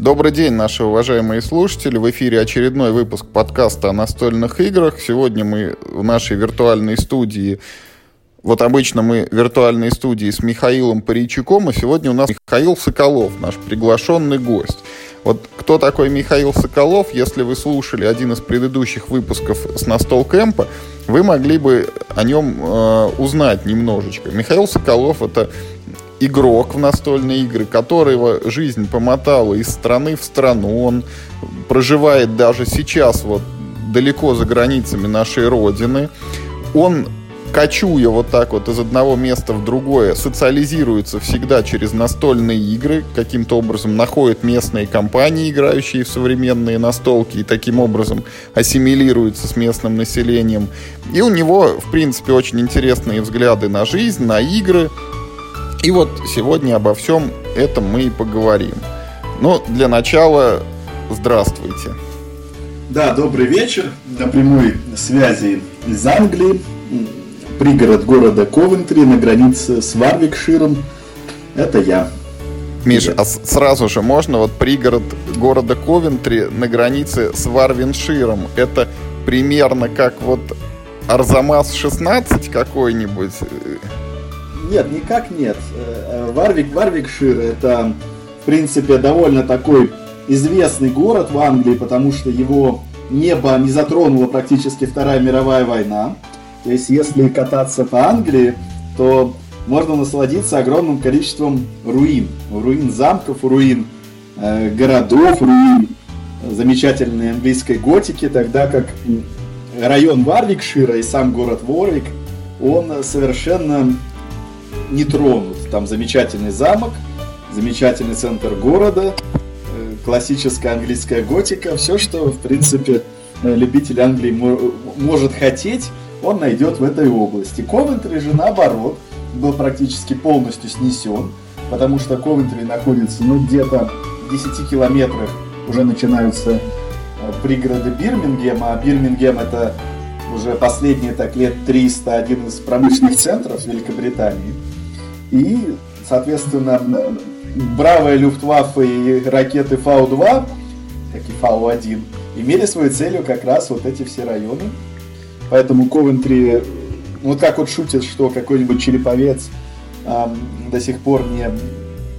Добрый день, наши уважаемые слушатели. В эфире очередной выпуск подкаста о настольных играх. Сегодня мы в нашей виртуальной студии вот обычно мы в виртуальной студии с Михаилом Паричуком, а сегодня у нас Михаил Соколов, наш приглашенный гость. Вот кто такой Михаил Соколов, если вы слушали один из предыдущих выпусков с Настол Кэмпа, вы могли бы о нем э, узнать немножечко. Михаил Соколов это игрок в настольные игры, которого жизнь помотала из страны в страну. Он проживает даже сейчас вот далеко за границами нашей родины. Он кочуя вот так вот из одного места в другое, социализируется всегда через настольные игры, каким-то образом находит местные компании, играющие в современные настолки, и таким образом ассимилируется с местным населением. И у него, в принципе, очень интересные взгляды на жизнь, на игры, и вот сегодня обо всем этом мы и поговорим. Но для начала здравствуйте. Да, добрый вечер. На прямой связи из Англии, пригород города Ковентри на границе с Варвикширом. Это я. Миша, а сразу же можно вот пригород города Ковентри на границе с Варвинширом? Это примерно как вот Арзамас 16 какой-нибудь? Нет, никак нет. Э, э, Варвик, Варвикшир это, в принципе, довольно такой известный город в Англии, потому что его небо не затронула практически Вторая мировая война. То есть, если кататься по Англии, то можно насладиться огромным количеством руин. Руин замков, руин э, городов, руин замечательной английской готики, тогда как район Варвикшира и сам город Ворвик, он совершенно не тронут. Там замечательный замок, замечательный центр города, э, классическая английская готика, все, что, в принципе, э, любитель Англии может хотеть, он найдет в этой области. Ковентри же, наоборот, был практически полностью снесен, потому что Ковентри находится, ну, где-то в 10 километрах уже начинаются э, пригороды Бирмингема, а Бирмингем это уже последние так лет 300 один из промышленных центров Великобритании. И, соответственно, бравые Люфтваффе и ракеты Фау-2, как и Фау-1, имели свою целью как раз вот эти все районы. Поэтому Ковентри, вот как вот шутит, что какой-нибудь череповец эм, до сих пор не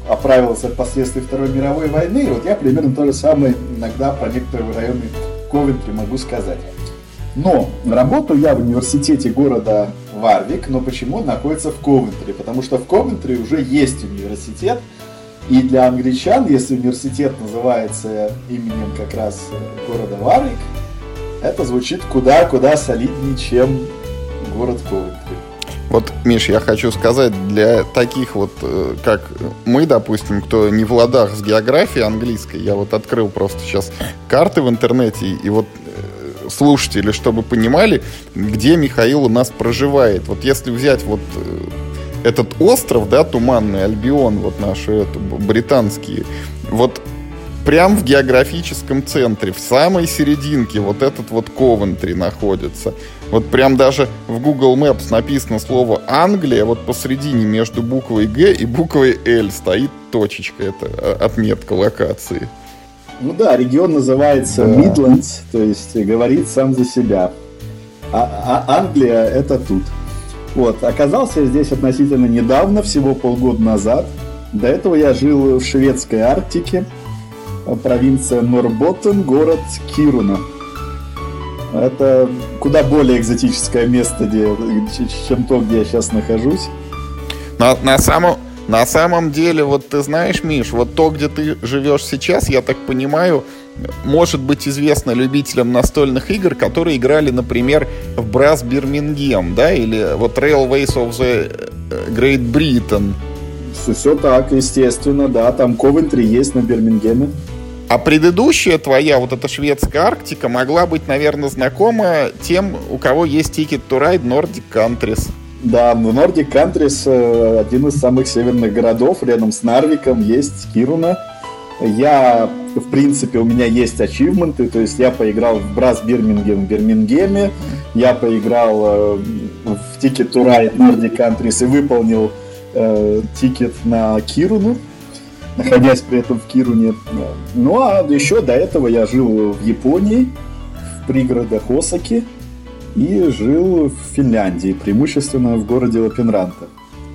оправился от последствий Второй мировой войны, вот я примерно то же самое иногда про некоторые районы Ковентри могу сказать. Но работаю я в университете города Варвик, но почему он находится в Ковентри? Потому что в Ковентри уже есть университет, и для англичан, если университет называется именем как раз э, города Варвик, это звучит куда-куда солиднее, чем город Ковентри. Вот, Миш, я хочу сказать, для таких вот, э, как мы, допустим, кто не в ладах с географией английской, я вот открыл просто сейчас карты в интернете, и вот слушатели, чтобы понимали, где Михаил у нас проживает. Вот если взять вот э, этот остров, да, Туманный Альбион, вот наши это, британские, вот прям в географическом центре, в самой серединке вот этот вот Ковентри находится. Вот прям даже в Google Maps написано слово Англия, вот посредине между буквой Г и буквой Л стоит точечка, это э, отметка локации. Ну да, регион называется да. Midlands, то есть говорит сам за себя. А, а Англия это тут. Вот, оказался я здесь относительно недавно, всего полгода назад. До этого я жил в шведской Арктике, провинция Норботтен, город Кируна. Это куда более экзотическое место, где, чем то, где я сейчас нахожусь. На, на самом на самом деле, вот ты знаешь, Миш, вот то, где ты живешь сейчас, я так понимаю, может быть известно любителям настольных игр, которые играли, например, в Brass Birmingham, да, или вот Railways of the э, Great Britain. Все, все так, естественно, да, там Ковентри есть на Бирмингеме. А предыдущая твоя, вот эта шведская Арктика, могла быть, наверное, знакома тем, у кого есть Ticket to Ride Nordic Countries. Да, в Nordic Countries э, один из самых северных городов, рядом с Нарвиком, есть Кируна. Я, в принципе, у меня есть ачивменты, то есть я поиграл в Брас Бирмингем в Бирмингеме, я поиграл э, в Ticket to Ride Nordic Countries и выполнил э, тикет на Кируну. находясь при этом в Кируне. Ну а еще до этого я жил в Японии, в пригородах Осаки, и жил в Финляндии, преимущественно в городе Лапинранта.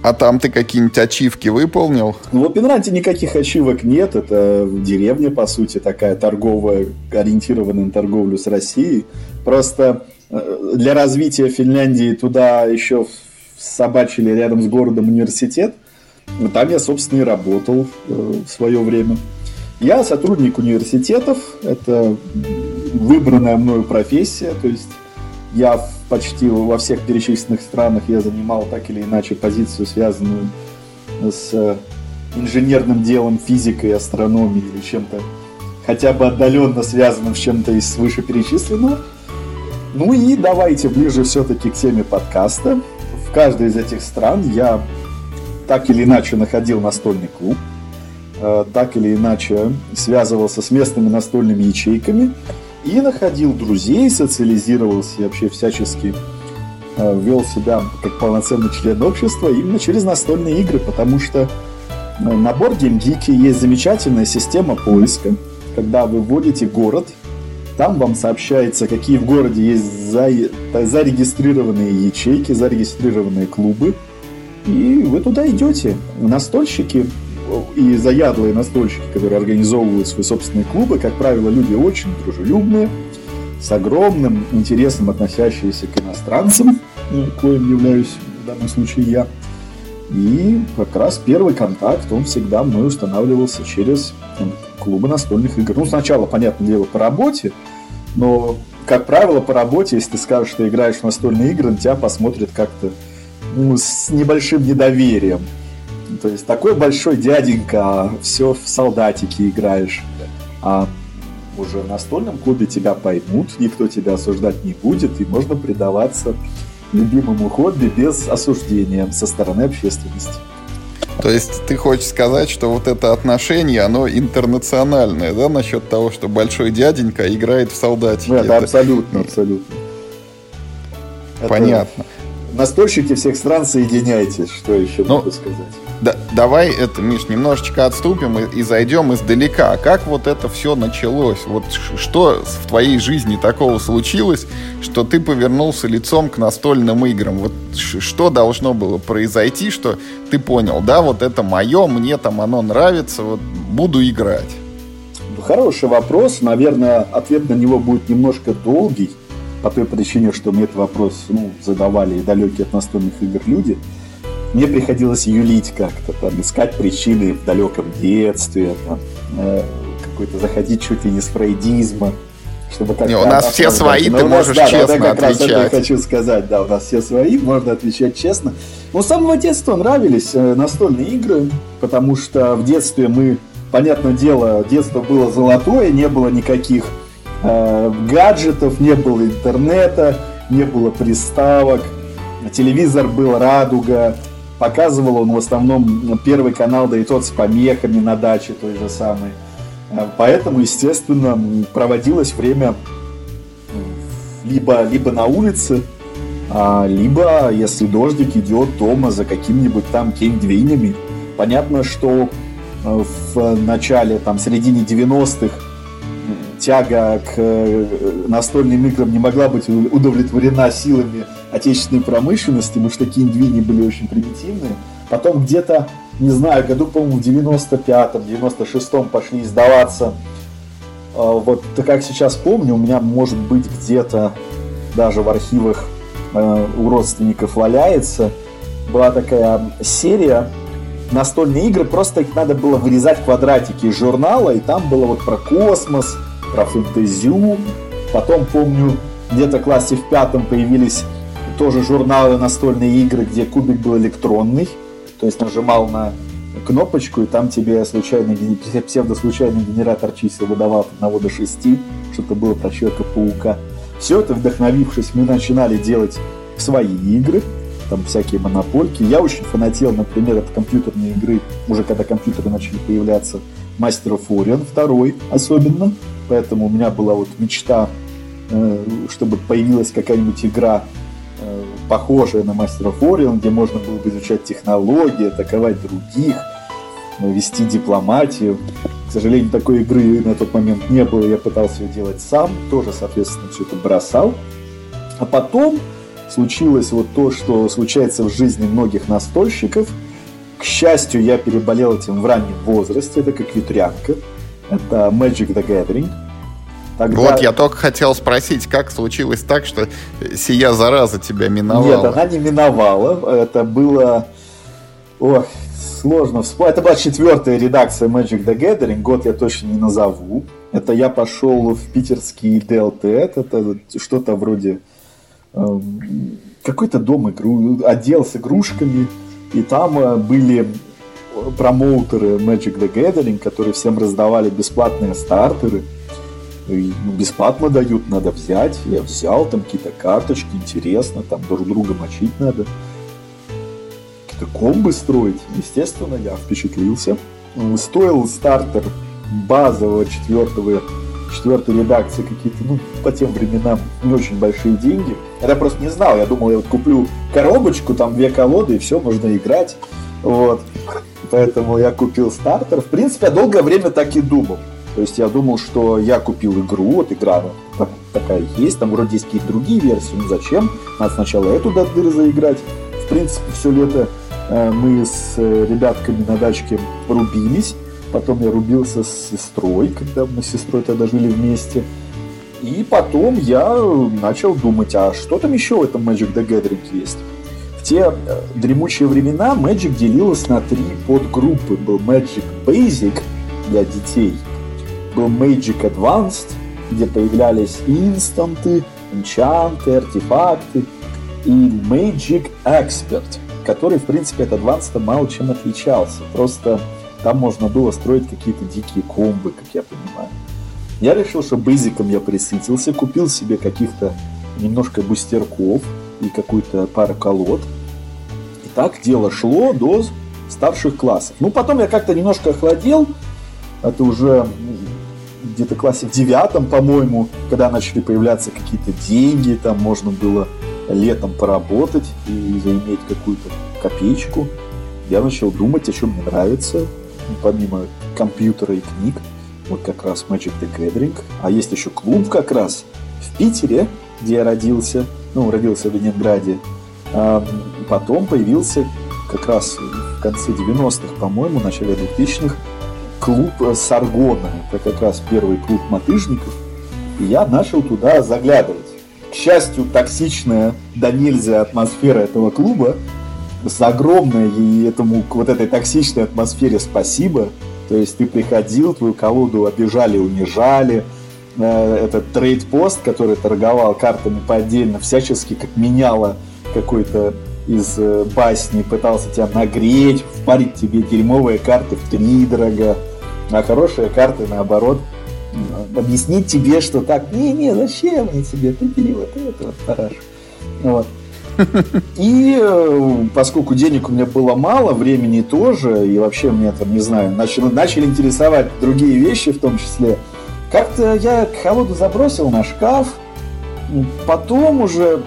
А там ты какие-нибудь ачивки выполнил? Ну, в Лапинранте никаких ачивок нет. Это деревня, по сути, такая торговая, ориентированная на торговлю с Россией. Просто э, для развития Финляндии туда еще собачили рядом с городом университет. Там я, собственно, и работал э, в свое время. Я сотрудник университетов. Это выбранная мною профессия. То есть я почти во всех перечисленных странах я занимал так или иначе позицию, связанную с э, инженерным делом, физикой, астрономией или чем-то хотя бы отдаленно связанным с чем-то из вышеперечисленного. Ну и давайте ближе все-таки к теме подкаста. В каждой из этих стран я так или иначе находил настольный клуб, э, так или иначе связывался с местными настольными ячейками – и находил друзей, социализировался и вообще всячески э, вел себя как полноценный член общества именно через настольные игры, потому что э, на Board есть замечательная система поиска, когда вы вводите город, там вам сообщается, какие в городе есть за, зарегистрированные ячейки, зарегистрированные клубы, и вы туда идете. Настольщики и заядлые настольщики, которые организовывают свои собственные клубы, как правило, люди очень дружелюбные, с огромным интересом относящиеся к иностранцам, коим являюсь в данном случае я. И как раз первый контакт, он всегда мной устанавливался через клубы настольных игр. Ну, сначала, понятное дело, по работе, но, как правило, по работе, если ты скажешь, что играешь в настольные игры, на тебя посмотрят как-то ну, с небольшим недоверием. То есть такой большой дяденька, а все в солдатике играешь. А уже в настольном клубе тебя поймут, никто тебя осуждать не будет, и можно предаваться любимому хобби без осуждения со стороны общественности. То есть ты хочешь сказать, что вот это отношение, оно интернациональное, да, насчет того, что большой дяденька играет в солдатики? Это, это абсолютно, абсолютно. Понятно. Это настольщики всех стран соединяйтесь, что еще ну, могу сказать. Да, давай это, Миш, немножечко отступим и, и зайдем издалека. А как вот это все началось? Вот что в твоей жизни такого случилось, что ты повернулся лицом к настольным играм? Вот что должно было произойти, что ты понял, да, вот это мое, мне там оно нравится, вот буду играть? Хороший вопрос. Наверное, ответ на него будет немножко долгий, по той причине, что мне этот вопрос ну, задавали далекие от настольных игр люди – мне приходилось юлить как-то, там, искать причины в далеком детстве, там, э, какой-то заходить чуть ли не с фрейдизма, чтобы как-то... Не, у нас все свои, ты можешь да, честно да, как отвечать. Раз это хочу сказать, да, у нас все свои, можно отвечать честно. Но с самого детства нравились э, настольные игры, потому что в детстве мы, понятное дело, детство было золотое, не было никаких э, гаджетов, не было интернета, не было приставок, телевизор был радуга, Показывал он в основном Первый канал, да и тот с помехами на даче той же самой. Э, поэтому, естественно, проводилось время либо, либо на улице, а, либо, если дождик идет дома за каким-нибудь там кейндвейнями. Понятно, что э, в начале, там, середине 90-х тяга к э, настольным играм не могла быть удовлетворена силами отечественной промышленности, потому что киндвини были очень примитивные. Потом где-то, не знаю, году, по-моему, в 95-м, 96-м пошли издаваться. А, вот как сейчас помню, у меня, может быть, где-то даже в архивах э, у родственников валяется. Была такая серия настольные игры, просто их надо было вырезать квадратики из журнала, и там было вот про космос, про фэнтезию. Потом, помню, где-то в классе в пятом появились тоже журналы настольные игры, где кубик был электронный. То есть нажимал на кнопочку, и там тебе случайный, псевдослучайный генератор чисел выдавал от 1 до 6, что-то было про Человека-паука. Все это, вдохновившись, мы начинали делать свои игры, там всякие монопольки. Я очень фанател, например, от компьютерной игры, уже когда компьютеры начали появляться, Master of Orion 2 особенно. Поэтому у меня была вот мечта, э, чтобы появилась какая-нибудь игра, э, похожая на of Orion, где можно было бы изучать технологии, атаковать других. вести дипломатию. К сожалению, такой игры на тот момент не было, я пытался ее делать сам, тоже, соответственно, все это бросал. А потом случилось вот то, что случается в жизни многих настольщиков. К счастью, я переболел этим в раннем возрасте, это как ветрянка. Это Magic the Gathering. Тогда... Вот я только хотел спросить, как случилось так, что сия зараза тебя миновала? Нет, она не миновала. Это было... Ох, сложно вспомнить. Это была четвертая редакция Magic the Gathering. Год я точно не назову. Это я пошел в питерский DLT. Это что-то вроде Эм, какой-то дом игру, отдел с игрушками, и там э, были промоутеры Magic the Gathering, которые всем раздавали бесплатные стартеры. Бесплатно дают, надо взять. Я взял там какие-то карточки, интересно, там друг друга мочить надо. Какие-то комбы строить. Естественно, я впечатлился. Стоил стартер базового четвертого четвертой редакции какие-то, ну, по тем временам не очень большие деньги. Я просто не знал, я думал, я вот куплю коробочку, там две колоды, и все, можно играть. Вот. Поэтому я купил стартер. В принципе, я долгое время так и думал. То есть я думал, что я купил игру, вот игра так, такая есть, там вроде есть какие-то другие версии, ну зачем? Надо сначала эту до дыры заиграть. В принципе, все лето э, мы с э, ребятками на дачке рубились. Потом я рубился с сестрой, когда мы с сестрой тогда жили вместе. И потом я начал думать, а что там еще в этом Magic the Gathering есть? В те э, дремучие времена Magic делилась на три подгруппы. Был Magic Basic для детей, был Magic Advanced, где появлялись инстанты, энчанты, артефакты, и Magic Expert, который, в принципе, от Advanced мало чем отличался. Просто там можно было строить какие-то дикие комбы, как я понимаю. Я решил, что бейзиком я присытился, купил себе каких-то немножко бустерков и какую-то пару колод. И так дело шло до старших классов. Ну, потом я как-то немножко охладел. Это уже где-то классе в девятом, по-моему, когда начали появляться какие-то деньги, там можно было летом поработать и заиметь какую-то копеечку. Я начал думать, о чем мне нравится, помимо компьютера и книг, вот как раз Magic the Gathering. А есть еще клуб как раз в Питере, где я родился, ну, родился в Ленинграде. А потом появился как раз в конце 90-х, по-моему, начале 2000-х, клуб Саргона. Это как раз первый клуб мотыжников. И я начал туда заглядывать. К счастью, токсичная да нельзя атмосфера этого клуба за огромное и этому, вот этой токсичной атмосфере спасибо. То есть ты приходил, твою колоду обижали, унижали. Э, этот трейд-пост, который торговал картами по отдельно, всячески как меняло какой-то из э, басни, пытался тебя нагреть, впарить тебе дерьмовые карты в три дорого, а хорошие карты наоборот объяснить тебе, что так, не-не, зачем они тебе, ты бери вот это вот, параш. Вот. И э, поскольку денег у меня было мало, времени тоже, и вообще мне там, не знаю, начали, начали интересовать другие вещи в том числе, как-то я колоду забросил на шкаф, потом уже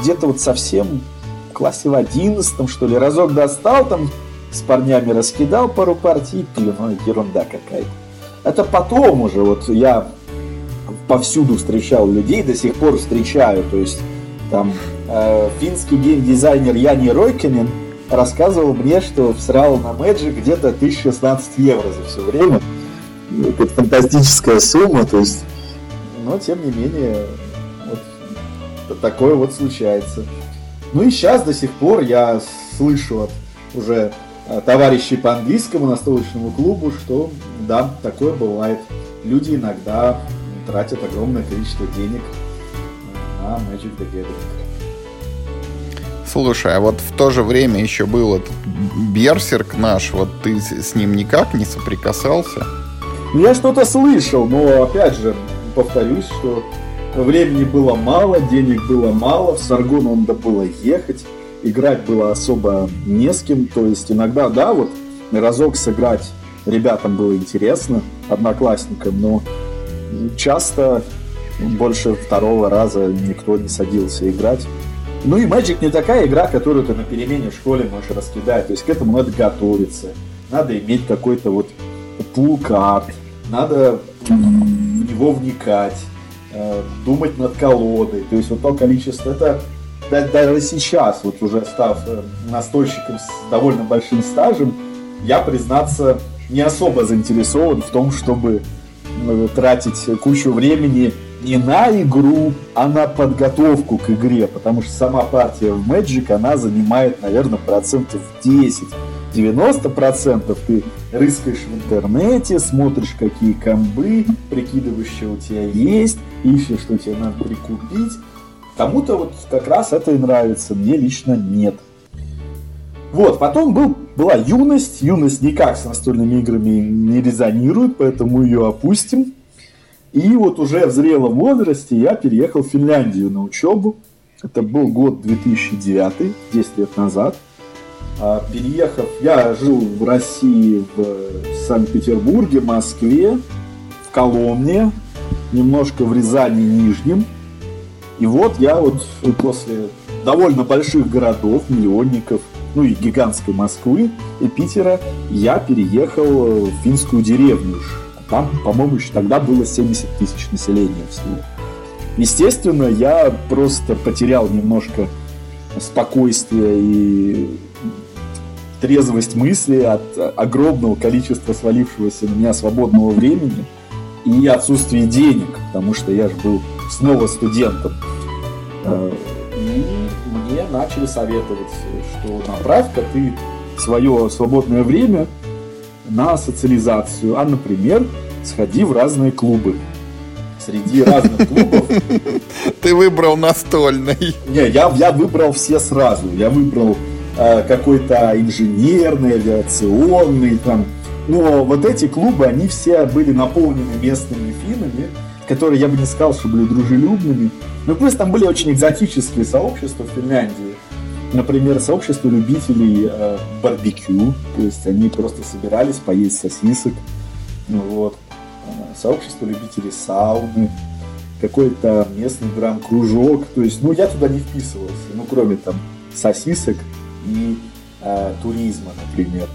где-то вот совсем классе в одиннадцатом, что ли, разок достал там, с парнями раскидал пару партий, блин, ну, ерунда какая-то. Это потом уже, вот я повсюду встречал людей, до сих пор встречаю, то есть там э, финский геймдизайнер Яни Ройкинен рассказывал мне, что всрал на Magic где-то 1016 евро за все время. Это фантастическая сумма, то есть, но тем не менее, вот такое вот случается. Ну и сейчас до сих пор я слышу от уже э, товарищей по английскому настолочному клубу, что да, такое бывает. Люди иногда тратят огромное количество денег на Magic the Gathering. Слушай, а вот в то же время еще был этот Берсерк наш, вот ты с ним никак не соприкасался? Ну, я что-то слышал, но опять же, повторюсь, что времени было мало, денег было мало, в Саргон надо было ехать, играть было особо не с кем, то есть иногда, да, вот разок сыграть ребятам было интересно, одноклассникам, но часто больше второго раза никто не садился играть. Ну и Magic не такая игра, которую ты на перемене в школе можешь раскидать. То есть к этому надо готовиться. надо иметь какой-то вот пулкарт, надо в него вникать, думать над колодой. То есть вот то количество, это даже сейчас, вот уже став э, настольщиком с довольно большим стажем, я, признаться, не особо заинтересован в том, чтобы э, тратить кучу времени не на игру, а на подготовку к игре, потому что сама партия в Magic, она занимает, наверное, процентов 10. 90% ты рыскаешь в интернете, смотришь, какие комбы, прикидываешь, что у тебя есть, ищешь, что тебе надо прикупить. Кому-то вот как раз это и нравится, мне лично нет. Вот, потом был, была юность. Юность никак с настольными играми не резонирует, поэтому ее опустим. И вот уже в зрелом возрасте я переехал в Финляндию на учебу. Это был год 2009, 10 лет назад. А, переехав, я жил в России, в Санкт-Петербурге, Москве, в Коломне, немножко в Рязани Нижнем. И вот я вот после довольно больших городов, миллионников, ну и гигантской Москвы и Питера, я переехал в финскую деревню там, по-моему, еще тогда было 70 тысяч населения всего. Естественно, я просто потерял немножко спокойствие и трезвость мысли от огромного количества свалившегося на меня свободного времени и отсутствия денег, потому что я же был снова студентом. Э, и мне начали советовать, что направь-ка ты свое свободное время на социализацию, а, например, сходи в разные клубы. Среди разных клубов... Ты выбрал настольный. Не, я, я выбрал все сразу. Я выбрал э, какой-то инженерный, авиационный, там. Но вот эти клубы, они все были наполнены местными финами, которые я бы не сказал, что были дружелюбными. Но плюс там были очень экзотические сообщества в Финляндии например, сообщество любителей э, барбекю, то есть они просто собирались поесть сосисок, ну, вот. Э, сообщество любителей сауны, какой-то местный драм-кружок, то есть, ну, я туда не вписывался, ну, кроме там сосисок и э, туризма, например.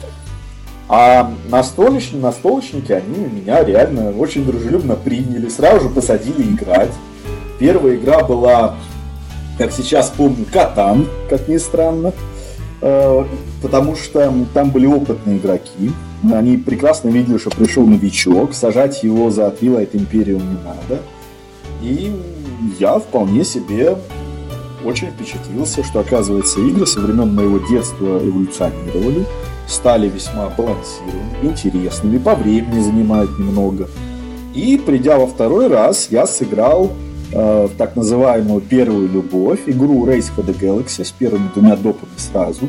А настолочники, настолочники, они меня реально очень дружелюбно приняли, сразу же посадили играть. Первая игра была как сейчас помню, Катан, как ни странно, э, потому что там были опытные игроки, они прекрасно видели, что пришел новичок, сажать его за Twilight Imperium не надо. И я вполне себе очень впечатлился, что, оказывается, игры со времен моего детства эволюционировали, стали весьма балансированными, интересными, по времени занимают немного. И, придя во второй раз, я сыграл э, так называемую первую любовь, игру Race for the Galaxy с первыми двумя допами сразу.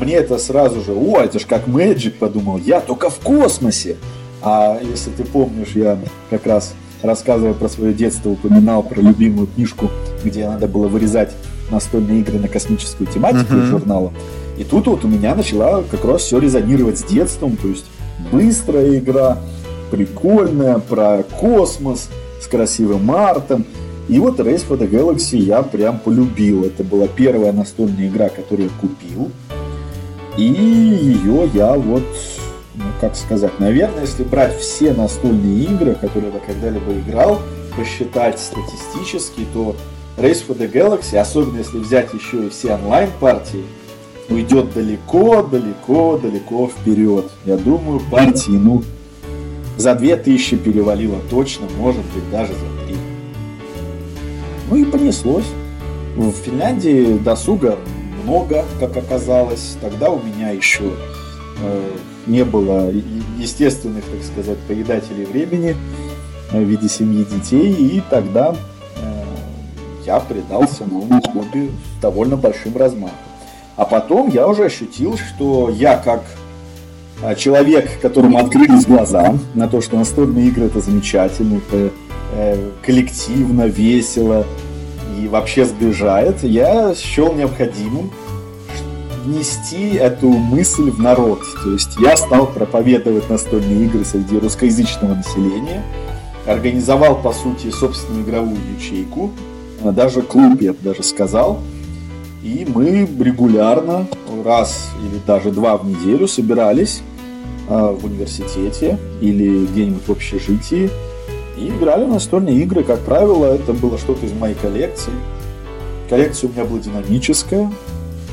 Мне это сразу же, о, это же как Magic, подумал я, только в космосе. А если ты помнишь, я как раз рассказывая про свое детство, упоминал про любимую книжку, где надо было вырезать настольные игры на космическую тематику uh-huh. журнала. И тут вот у меня начала как раз все резонировать с детством, то есть быстрая игра, прикольная, про космос, с красивым артом. И вот Race for the Galaxy я прям полюбил. Это была первая настольная игра, которую я купил. И ее я вот, ну как сказать, наверное, если брать все настольные игры, которые я когда-либо играл, посчитать статистически, то Race for the Galaxy, особенно если взять еще и все онлайн-партии, уйдет далеко, далеко, далеко вперед. Я думаю, партии, ну, за 2000 перевалило точно, может быть, даже за 3. Ну и понеслось. В Финляндии досуга много, как оказалось. Тогда у меня еще э, не было естественных, так сказать, поедателей времени в виде семьи детей. И тогда э, я предался новому хобби с довольно большим размахом. А потом я уже ощутил, что я как а, человек, которому открылись глаза на то, что настольные игры это замечательно, это э, коллективно, весело и вообще сближает, я счел необходимым внести эту мысль в народ. То есть я стал проповедовать настольные игры среди русскоязычного населения, организовал, по сути, собственную игровую ячейку, даже клуб, я бы даже сказал. И мы регулярно, раз или даже два в неделю собирались э, в университете или где-нибудь в общежитии и играли в настольные игры. Как правило, это было что-то из моей коллекции. Коллекция у меня была динамическая.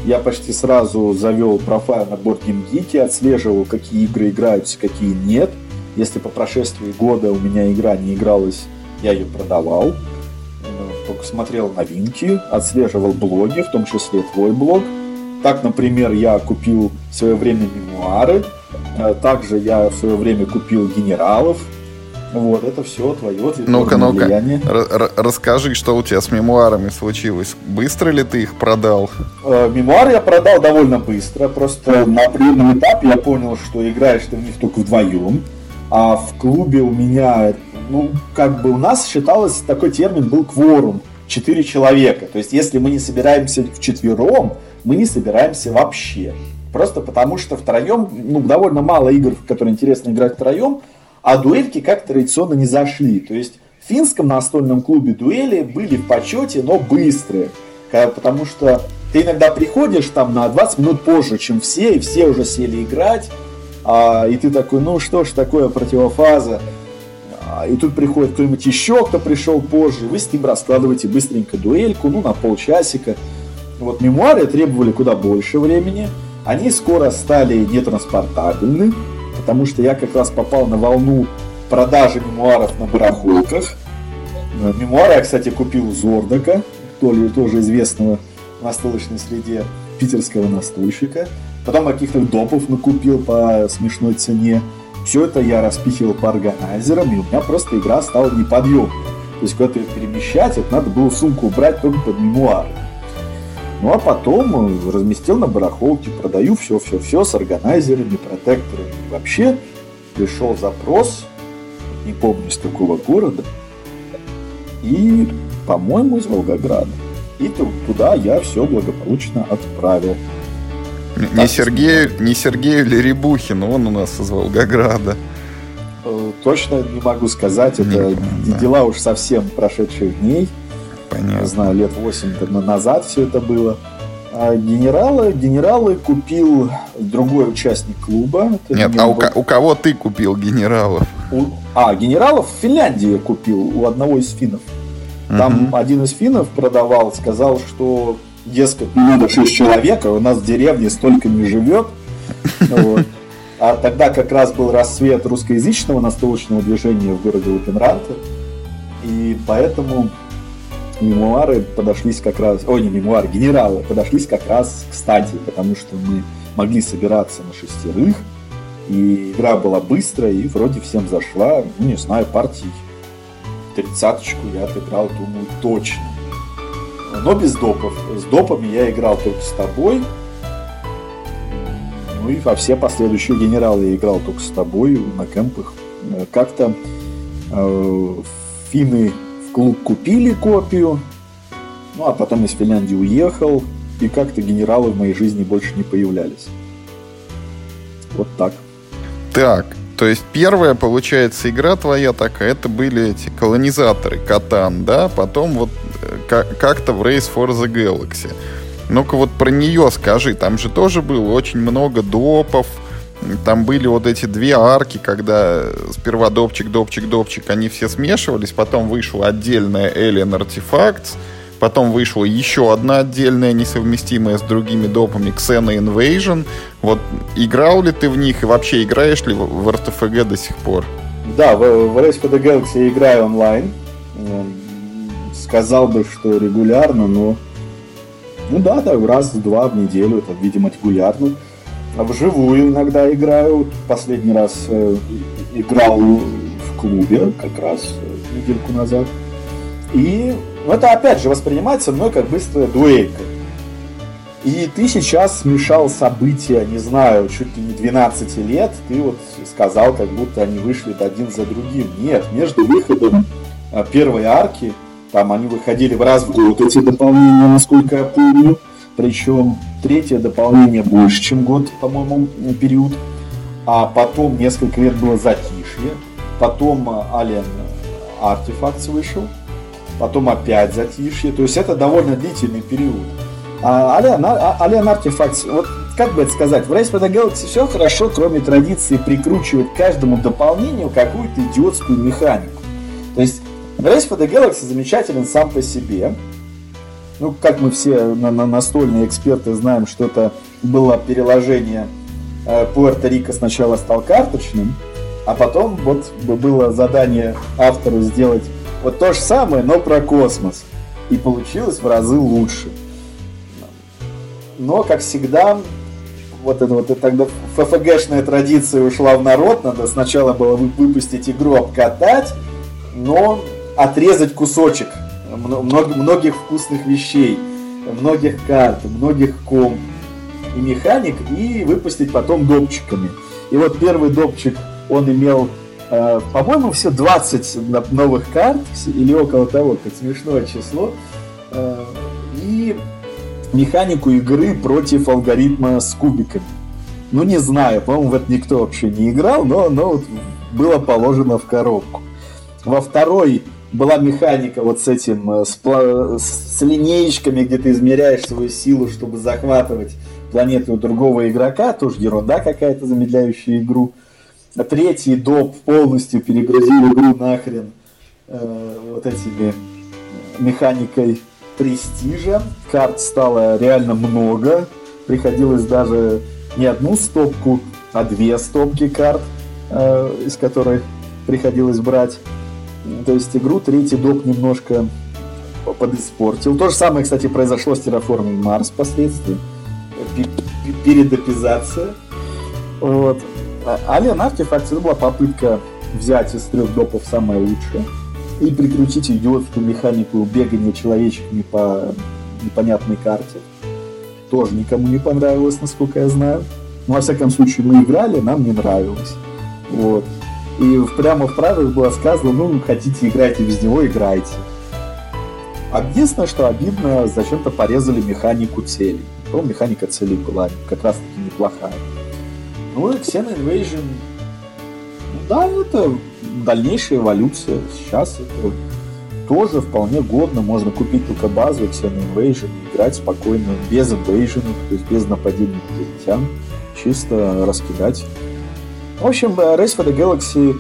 Я почти сразу завел профайл на BoardGameGeek, отслеживал, какие игры играются, какие нет. Если по прошествии года у меня игра не игралась, я ее продавал. Смотрел новинки, отслеживал блоги, в том числе твой блог. Так, например, я купил в свое время мемуары. Э, также я в свое время купил генералов, вот, это все твое Ну-ка, ну-ка, расскажи, что у тебя с мемуарами случилось. Быстро ли ты их продал? Э, мемуары я продал довольно быстро. Просто на определенном этапе я понял, что играешь ты в них только вдвоем. А в клубе у меня, ну, как бы у нас считалось, такой термин был кворум. Четыре человека. То есть, если мы не собираемся в четвером, мы не собираемся вообще. Просто потому что втроем, ну, довольно мало игр, в которые интересно играть втроем, а дуэльки как традиционно не зашли. То есть в финском настольном клубе дуэли были в почете, но быстрые. Потому что ты иногда приходишь там на 20 минут позже, чем все, и все уже сели играть. А, и ты такой, ну что ж такое противофаза. А, и тут приходит кто-нибудь еще, кто пришел позже. Вы с ним раскладываете быстренько дуэльку, ну на полчасика. Вот мемуары требовали куда больше времени. Они скоро стали нетранспортабельны потому что я как раз попал на волну продажи мемуаров на барахолках. Э, мемуары я, кстати, купил у Зордака, то ли тоже известного в настолочной среде питерского настольщика. Потом каких-то допов накупил по смешной цене. Все это я распихивал по органайзерам, и у меня просто игра стала неподъемной. То есть, когда ее перемещать, это надо было сумку убрать только под мемуары. Ну а потом э, разместил на барахолке, продаю все-все-все с органайзерами, протекторами. И вообще пришел запрос, не помню с какого города, и, по-моему, из Волгограда. И туда я все благополучно отправил. Не, Сергею, не Сергею Леребухину, он у нас из Волгограда. Э, точно не могу сказать, это не, да. дела уж совсем прошедших дней. Понятно. Не знаю, лет 8 назад все это было. А генералы, генералы купил другой участник клуба. Это Нет, а у, у кого ты купил генералов? У, а, генералов в Финляндии купил у одного из финнов. Там угу. один из финнов продавал, сказал, что, дескать, надо 6 человек, а у нас в деревне столько не живет. А тогда как раз был рассвет русскоязычного настолочного движения в городе Лапенранте. И поэтому мемуары подошлись как раз, ой, не мемуары, генералы подошлись как раз кстати, потому что мы могли собираться на шестерых, и игра была быстрая, и вроде всем зашла, ну, не знаю, партий тридцаточку я отыграл, думаю, точно. Но без допов. С допами я играл только с тобой. Ну и во все последующие генералы я играл только с тобой на кемпах. Как-то э, финны клуб купили копию, ну а потом из Финляндии уехал, и как-то генералы в моей жизни больше не появлялись. Вот так. Так, то есть первая, получается, игра твоя такая, это были эти колонизаторы Катан, да? Потом вот э, как-то в Race for the Galaxy. Ну-ка вот про нее скажи, там же тоже было очень много допов, там были вот эти две арки, когда сперва допчик, допчик, допчик, они все смешивались, потом вышла отдельная Alien Artifacts, потом вышла еще одна отдельная, несовместимая с другими допами, Xena Invasion. Вот играл ли ты в них и вообще играешь ли в RTFG до сих пор? Да, в, в Race for the Galaxy играю онлайн. Сказал бы, что регулярно, но... Ну да, да, раз-два в неделю, это, видимо, регулярно. А вживую иногда играю. Последний раз э, играл в клубе, как раз э, недельку назад. И ну, это опять же воспринимается мной как быстрая дуэлька. И ты сейчас смешал события, не знаю, чуть ли не 12 лет, ты вот сказал, как будто они вышли один за другим. Нет, между выходом э, первой арки, там они выходили в раз в год, эти дополнения, насколько я помню, причем третье дополнение больше, чем год, по-моему, период. А потом несколько лет было затишье. Потом Alien Artifacts вышел. Потом опять затишье. То есть это довольно длительный период. А Alien, Alien Artifacts, вот как бы это сказать, в Race for the Galaxy все хорошо, кроме традиции прикручивать каждому дополнению какую-то идиотскую механику. Race for the Galaxy замечателен сам по себе. Ну, как мы все на, на настольные эксперты знаем, что это было переложение э, Пуэрто-Рико сначала стал карточным, а потом вот было задание автору сделать вот то же самое, но про космос. И получилось в разы лучше. Но, как всегда, вот это вот тогда ФФГшная традиция ушла в народ. Надо сначала было выпустить игру, обкатать, но отрезать кусочек много, многих вкусных вещей, многих карт, многих комп и механик, и выпустить потом допчиками. И вот первый допчик, он имел, э, по-моему, все 20 новых карт, или около того, как смешное число. Э, и механику игры против алгоритма с кубиками. Ну, не знаю, по-моему, в это никто вообще не играл, но, но вот было положено в коробку. Во второй была механика вот с этим, э, с, с линеечками, где ты измеряешь свою силу, чтобы захватывать планету у другого игрока, тоже ерунда какая-то, замедляющая игру. А третий доп полностью перегрузил игру нахрен э, вот этими механикой престижа. Карт стало реально много. Приходилось даже не одну стопку, а две стопки карт, э, из которых приходилось брать. То есть игру третий доп немножко подиспортил. То же самое, кстати, произошло с Terraforming Mars впоследствии. Передопизация. Вот. А Alien Artifacts это была попытка взять из трех допов самое лучшее и прикрутить идиотскую механику бегания человечками по непонятной карте. Тоже никому не понравилось, насколько я знаю. Но, ну, во всяком случае, мы играли, нам не нравилось. Вот. И прямо в правилах было сказано, ну, хотите играть и без него, играйте. Единственное, что обидно, зачем-то порезали механику целей. То механика целей была как раз таки неплохая. Ну и Xeno Invasion, ну да, это дальнейшая эволюция. Сейчас это тоже вполне годно. Можно купить только базу Xeno Invasion и играть спокойно, без invasion, то есть без нападения инопланетян. Чисто раскидать. В общем, Race for the Galaxy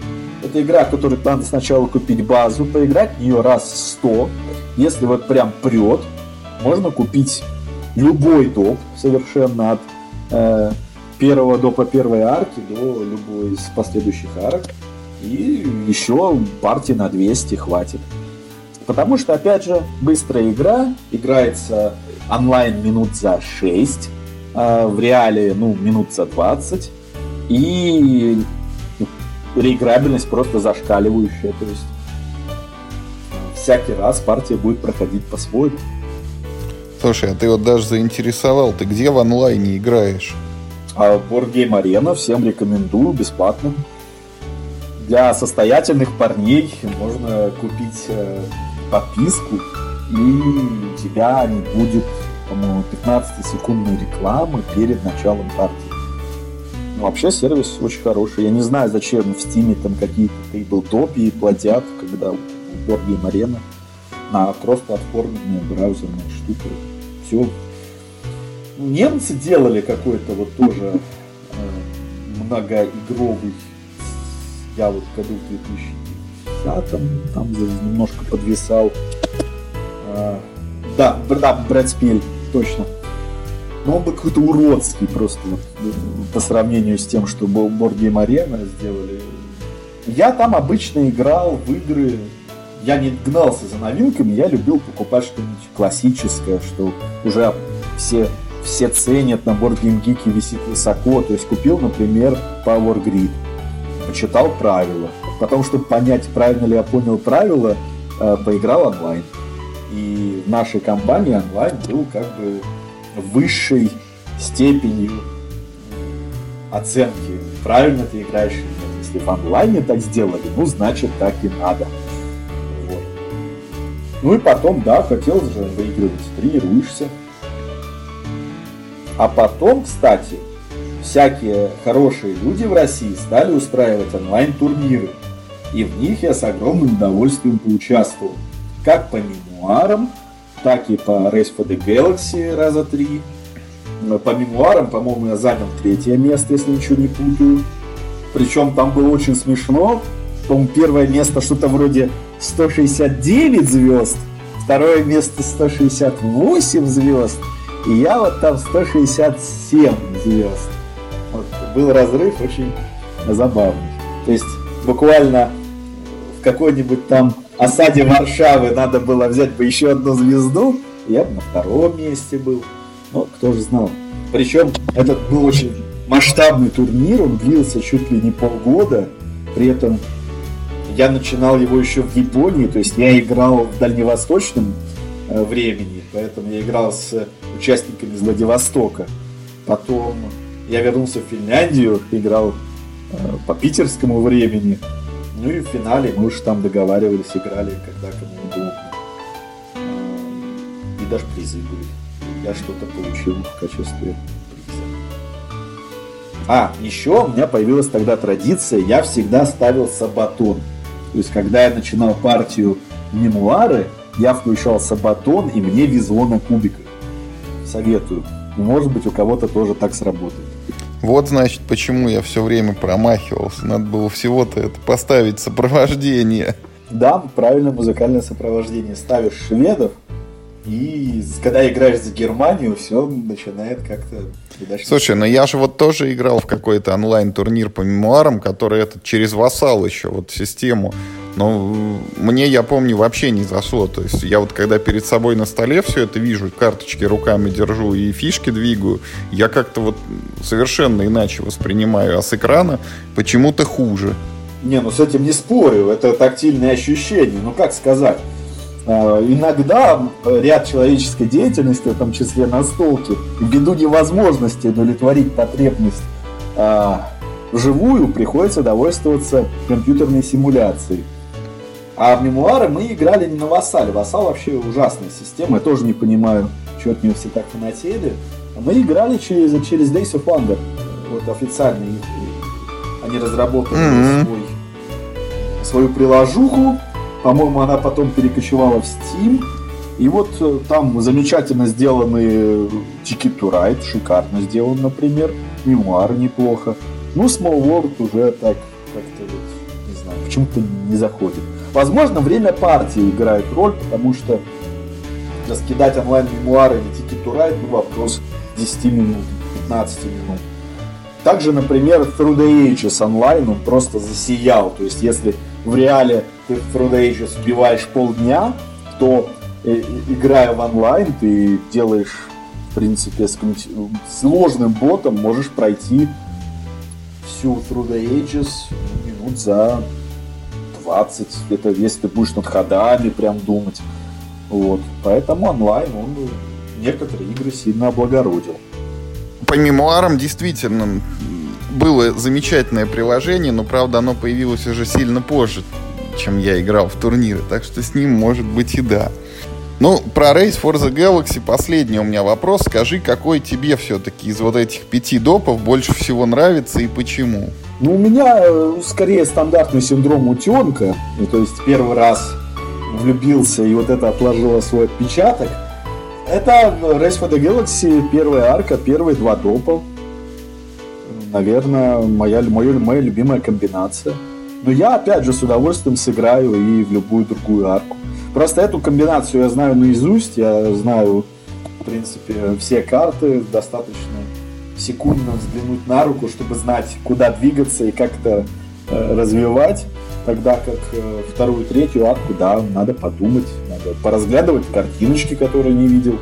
это игра, которую надо сначала купить базу, поиграть в нее раз 100. Если вот прям прет, можно купить любой доп совершенно от э, первого допа первой арки до любой из последующих арок. И еще партии на 200 хватит. Потому что, опять же, быстрая игра, играется онлайн минут за 6, а в реале, ну, минут за 20, и реиграбельность просто зашкаливающая, то есть всякий раз партия будет проходить по-своему. Слушай, а ты вот даже заинтересовал, ты где в онлайне играешь? А Board Game Arena всем рекомендую, бесплатно для состоятельных парней можно купить э, подписку, и у тебя не будет, по-моему, 15-секундной рекламы перед началом партии. Ну, вообще сервис очень хороший. Я не знаю, зачем в Steam там какие-то тейблтопи платят, когда у Board Game Arena на кросс-платформенная браузерная штука. Все. Немцы делали какой-то вот тоже э, многоигровый я вот году в 2010 там немножко подвисал. А, да, да, Брэд Спиль, точно. Но он был какой-то уродский просто вот, по сравнению с тем, что Board Game Arena сделали. Я там обычно играл в игры, я не гнался за новинками, я любил покупать что-нибудь классическое, что уже все, все ценят на Board Game Geek висит высоко. То есть купил, например, Power Grid почитал правила. Потом, чтобы понять, правильно ли я понял правила, э, поиграл онлайн. И в нашей компании онлайн был как бы высшей степенью оценки, правильно ты играешь или нет. Если в онлайне так сделали, ну, значит, так и надо. Вот. Ну и потом, да, хотел же выигрывать, тренируешься. А потом, кстати, всякие хорошие люди в России стали устраивать онлайн-турниры. И в них я с огромным удовольствием поучаствовал. Как по мемуарам, так и по Race for the Galaxy раза три. По мемуарам, по-моему, я занял третье место, если ничего не путаю. Причем там было очень смешно. По-моему, первое место что-то вроде 169 звезд, второе место 168 звезд, и я вот там 167 звезд. Вот, был разрыв очень забавный. То есть буквально в какой-нибудь там осаде Варшавы надо было взять бы еще одну звезду, я бы на втором месте был. Ну, кто же знал. Причем этот был очень масштабный турнир, он длился чуть ли не полгода. При этом я начинал его еще в Японии, то есть я играл в дальневосточном э, времени, поэтому я играл с участниками из Владивостока. Потом я вернулся в Финляндию, играл э, по питерскому времени. Ну и в финале мы уж там договаривались, играли, когда кому удобно. Э, и даже призы были. Я что-то получил в качестве приза. А, еще у меня появилась тогда традиция, я всегда ставил сабатон. То есть, когда я начинал партию мемуары, я включал сабатон, и мне везло на кубиках. Советую. Может быть, у кого-то тоже так сработает. Вот, значит, почему я все время промахивался. Надо было всего-то это поставить сопровождение. Да, правильное музыкальное сопровождение. Ставишь шведов, и когда играешь за Германию, все начинает как-то... Слушай, ну я же вот тоже играл в какой-то онлайн-турнир по мемуарам, который этот через вассал еще, вот систему. Но мне, я помню, вообще не зашло. То есть я вот когда перед собой на столе все это вижу, карточки руками держу и фишки двигаю, я как-то вот совершенно иначе воспринимаю. А с экрана почему-то хуже. Не, ну с этим не спорю. Это тактильные ощущения. Ну как сказать? А, иногда ряд человеческой деятельности, в том числе настолки, ввиду невозможности удовлетворить потребность а, вживую, приходится довольствоваться компьютерной симуляцией. А в мемуары мы играли не на Вассале. Вассал вообще ужасная система. Я тоже не понимаю, что от нее все так фанатели. Мы играли через, через Days of Wonder. Вот официально они разработали mm-hmm. свой, свою приложуху по-моему, она потом перекочевала в Steam. И вот э, там замечательно сделаны Ticket to Ride, шикарно сделан, например. Мемуар неплохо. Ну, Small World уже так как-то вот, не знаю, почему-то не заходит. Возможно, время партии играет роль, потому что раскидать онлайн-мемуары to Ride, ну, вопрос 10 минут, 15 минут. Также, например, Through the Ages онлайн, он просто засиял. То есть, если в реале ты в Through the Ages убиваешь полдня, то э, играя в онлайн, ты делаешь, в принципе, с сложным ботом можешь пройти всю Through the Ages минут за 20. Это если ты будешь над ходами прям думать. Вот. Поэтому онлайн он некоторые игры сильно облагородил. По мемуарам действительно было замечательное приложение, но, правда, оно появилось уже сильно позже, чем я играл в турниры, так что с ним может быть и да. Ну, про Race for the Galaxy последний у меня вопрос. Скажи, какой тебе все-таки из вот этих пяти допов больше всего нравится и почему? Ну, у меня э, скорее стандартный синдром утенка. Ну, то есть первый раз влюбился и вот это отложило свой отпечаток. Это Race for the Galaxy, первая арка, первые два допа наверное, моя, моя, моя любимая комбинация. Но я, опять же, с удовольствием сыграю и в любую другую арку. Просто эту комбинацию я знаю наизусть, я знаю, в принципе, все карты, достаточно секундно взглянуть на руку, чтобы знать, куда двигаться и как это э, развивать. Тогда как э, вторую, третью арку, да, надо подумать, надо поразглядывать картиночки, которые не видел.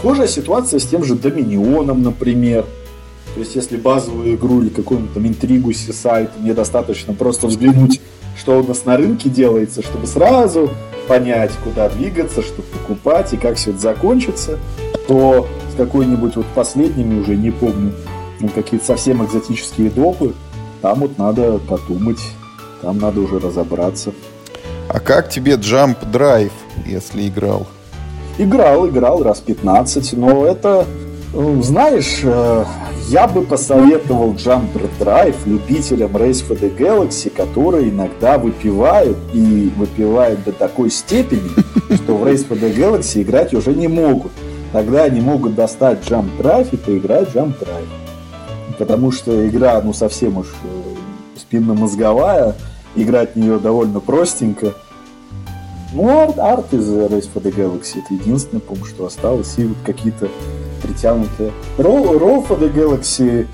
Схожая ситуация с тем же Доминионом, например. То есть, если базовую игру или какую-нибудь там интригу сайт, мне достаточно просто взглянуть, что у нас на рынке делается, чтобы сразу понять, куда двигаться, что покупать и как все это закончится, то какой-нибудь вот последними, уже не помню, ну, какие-то совсем экзотические допы, там вот надо подумать, там надо уже разобраться. А как тебе Jump Drive, если играл? Играл, играл раз 15, но это, ну, знаешь, э, Я бы посоветовал Jumper Drive любителям Race for the Galaxy, которые иногда выпивают и выпивают до такой степени, что в Race for the Galaxy играть уже не могут. Тогда они могут достать Jump Drive и поиграть Jump Drive. Потому что игра, ну, совсем уж э, спинномозговая, играть в нее довольно простенько. Ну, арт, арт из Race for the Galaxy это единственное, по что осталось. И вот какие-то притянутые. Roll, Roll for the Galaxy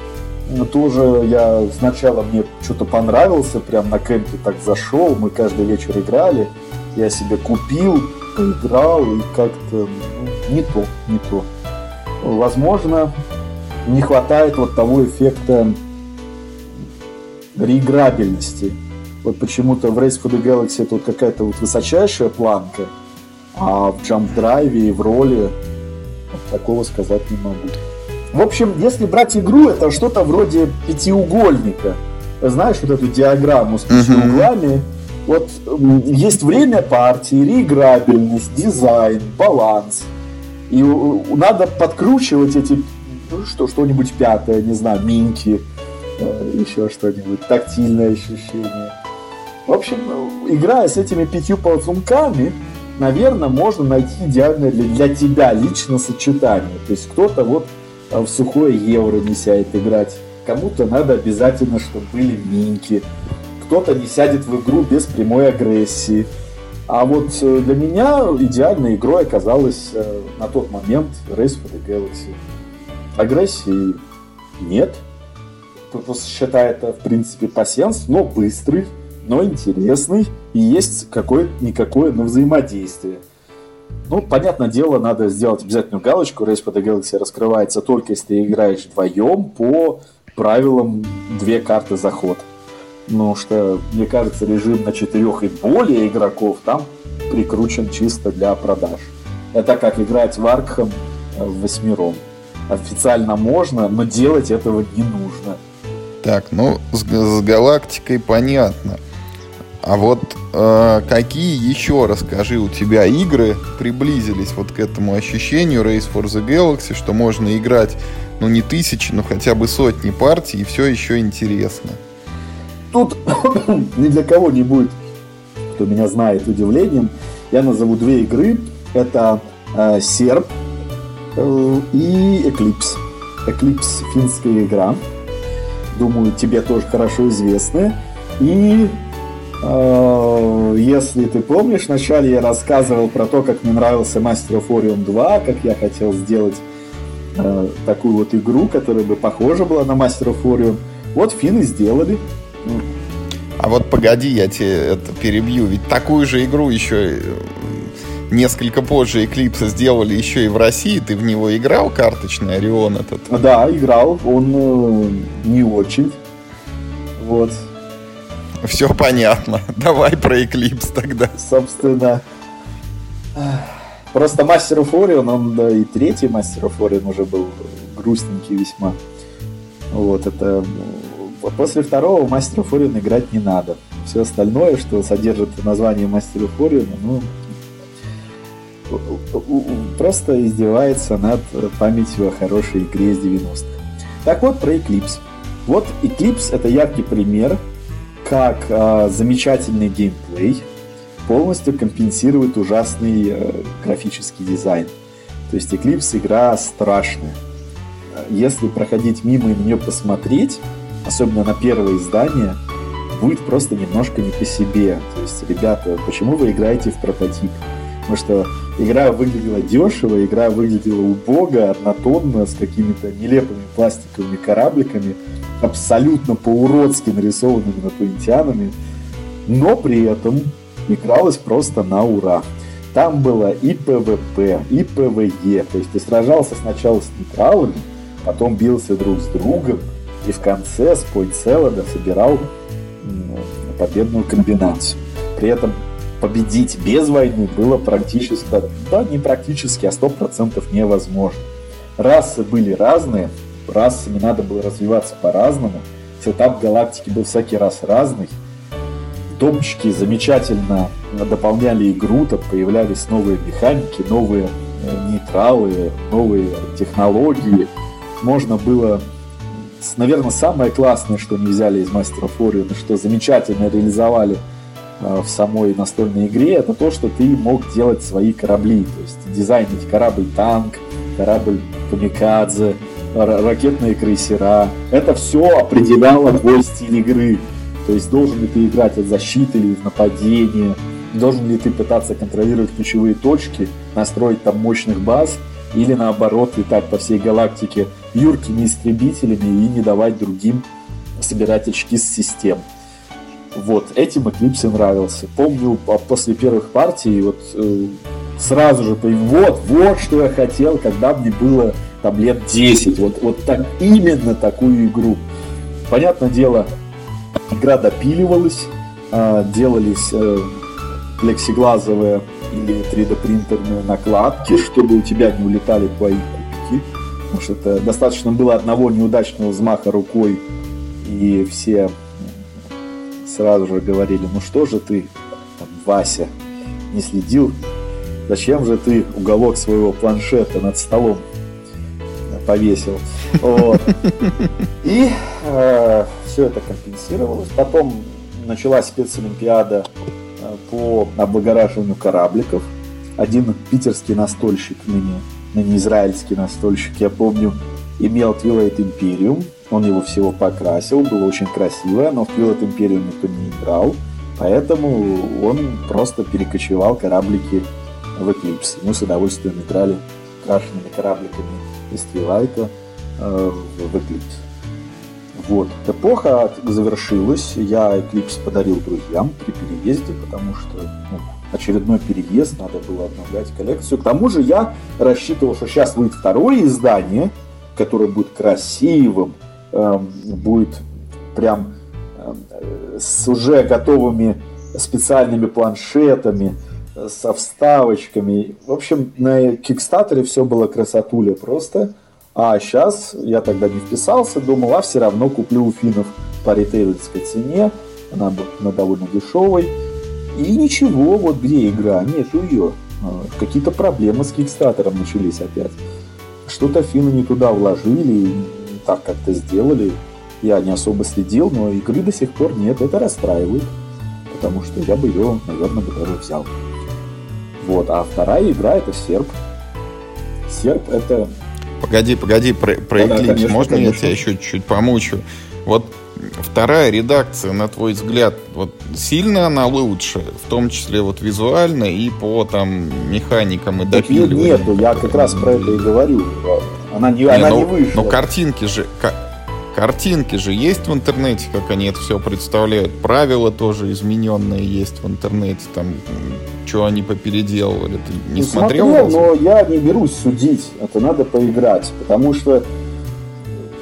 тоже я сначала мне что-то понравился, прям на кемпе так зашел, мы каждый вечер играли, я себе купил, поиграл и как-то ну, не то, не то. Возможно, не хватает вот того эффекта реиграбельности. Вот почему-то в Race for the Galaxy это вот какая-то вот высочайшая планка, а в Jump Drive и в роли такого сказать не могу. В общем, если брать игру, это что-то вроде пятиугольника. Знаешь вот эту диаграмму с пятью uh-huh. Вот есть время партии, реиграбельность, дизайн, баланс. И надо подкручивать эти, ну, что, что-нибудь пятое, не знаю, минки, э, еще что-нибудь, тактильное ощущение. В общем, играя с этими пятью ползунками, наверное, можно найти идеальное для, для тебя лично сочетание. То есть кто-то вот э, в сухое евро не сядет играть, кому-то надо обязательно, чтобы были минки, кто-то не сядет в игру без прямой агрессии. А вот э, для меня идеальной игрой оказалась э, на тот момент Race for the Galaxy. Агрессии нет. Просто считаю это, в принципе, пассианс, но быстрый но интересный, и есть какое-никакое но взаимодействие. Ну, понятное дело, надо сделать обязательную галочку. Race for the Galaxy раскрывается только если ты играешь вдвоем по правилам две карты заход. Ну что, мне кажется, режим на четырех и более игроков там прикручен чисто для продаж. Это как играть в Аркхам восьмером. Официально можно, но делать этого не нужно. Так, ну с, с галактикой понятно. А вот э, какие еще, расскажи, у тебя игры приблизились вот к этому ощущению Race for the Galaxy, что можно играть, ну не тысячи, но хотя бы сотни партий, и все еще интересно? Тут ни для кого не будет, кто меня знает, удивлением. Я назову две игры. Это э, Серб э, и Eclipse. Eclipse финская игра. Думаю, тебе тоже хорошо известная. И Э, если ты помнишь, вначале я рассказывал про то, как мне нравился Master of Orion 2, как я хотел сделать э, такую вот игру, которая бы похожа была на Master of Orion. Вот финны сделали. А вот погоди, я тебе это перебью. Ведь такую же игру еще э, несколько позже Эклипса сделали еще и в России. Ты в него играл, карточный Орион этот? Да, играл. Он э, не очень. Вот. Все понятно. Давай про Eclipse тогда. Собственно, просто Мастер Orion, он, да, и третий Мастер Orion уже был грустненький весьма. Вот, это... После второго Мастер of Orion играть не надо. Все остальное, что содержит название Мастер of Orion, ну, просто издевается над памятью о хорошей игре из 90-х. Так вот, про Eclipse. Вот Eclipse это яркий пример как э, замечательный геймплей полностью компенсирует ужасный э, графический дизайн. То есть Eclipse игра страшная. Если проходить мимо и на нее посмотреть, особенно на первое издание, будет просто немножко не по себе. То есть, ребята, почему вы играете в прототип? Потому что игра выглядела дешево, игра выглядела убого, однотонно, с какими-то нелепыми пластиковыми корабликами – абсолютно по-уродски нарисованными инопланетянами, но при этом игралось просто на ура. Там было и PvP, и PvE, то есть ты сражался сначала с нейтралами, потом бился друг с другом, и в конце с point salad а собирал победную комбинацию. При этом победить без войны было практически, да не практически, а сто процентов невозможно. Расы были разные, расами надо было развиваться по-разному. Сетап галактики был всякий раз разный. Томчики замечательно дополняли игру, там появлялись новые механики, новые э, нейтралы, новые технологии. Можно было наверное, самое классное, что они взяли из мастеров Ориона, что замечательно реализовали э, в самой настольной игре, это то, что ты мог делать свои корабли. То есть дизайнить корабль-танк, корабль камикадзе, ракетные крейсера. Это все определяло твой стиль игры. То есть должен ли ты играть от защиты или из нападения, должен ли ты пытаться контролировать ключевые точки, настроить там мощных баз, или наоборот летать по всей галактике юркими истребителями и не давать другим собирать очки с систем. Вот, этим Eclipse нравился. Помню, после первых партий, вот э, сразу же, вот, вот что я хотел, когда мне было там лет 10. Вот, вот так, именно такую игру. Понятное дело, игра допиливалась, э, делались э, или 3D принтерные накладки, чтобы у тебя не улетали твои. Потому что это достаточно было одного неудачного взмаха рукой, и все сразу же говорили, ну что же ты, там, Вася, не следил, зачем же ты уголок своего планшета над столом повесил. Вот. И э, все это компенсировалось. Потом началась спецолимпиада э, по облагораживанию корабликов. Один питерский настольщик, ныне, ныне израильский настольщик, я помню, имел Twilight Imperium. Он его всего покрасил, было очень красиво, но в Twilight Imperium никто не играл. Поэтому он просто перекочевал кораблики в Eclipse. Мы с удовольствием играли крашенными корабликами из Твилайта э, в Eclipse. Вот. Эпоха завершилась. Я Eclipse подарил друзьям при переезде, потому что ну, очередной переезд, надо было обновлять коллекцию. К тому же я рассчитывал, что сейчас выйдет второе издание, которое будет красивым, э, будет прям э, с уже готовыми специальными планшетами, со вставочками. В общем, на Кикстатере все было красотуля просто. А сейчас я тогда не вписался, думал, а все равно куплю у финнов по ритейлерской цене. Она, она довольно дешевой. И ничего, вот где игра, нету ее. А, какие-то проблемы с Кикстатером начались опять. Что-то финны не туда вложили, так как-то сделали. Я не особо следил, но игры до сих пор нет. Это расстраивает. Потому что я бы ее, наверное, бы даже взял. Вот, а вторая игра это серп. Серп это... Погоди, погоди, про, про да, Eclipse. конечно, Можно конечно. я тебя еще чуть-чуть помучу? Вот вторая редакция, на твой взгляд, вот сильно она лучше, в том числе вот визуально и по там механикам и допиливанию? Нету, я как раз про это и говорю. Она не, не она ну, не вышла. Но картинки же, картинки же есть в интернете, как они это все представляют. Правила тоже измененные есть в интернете. Там что они попеределывали. Ты не, не смотрел? смотрел но я не берусь судить. Это надо поиграть. Потому что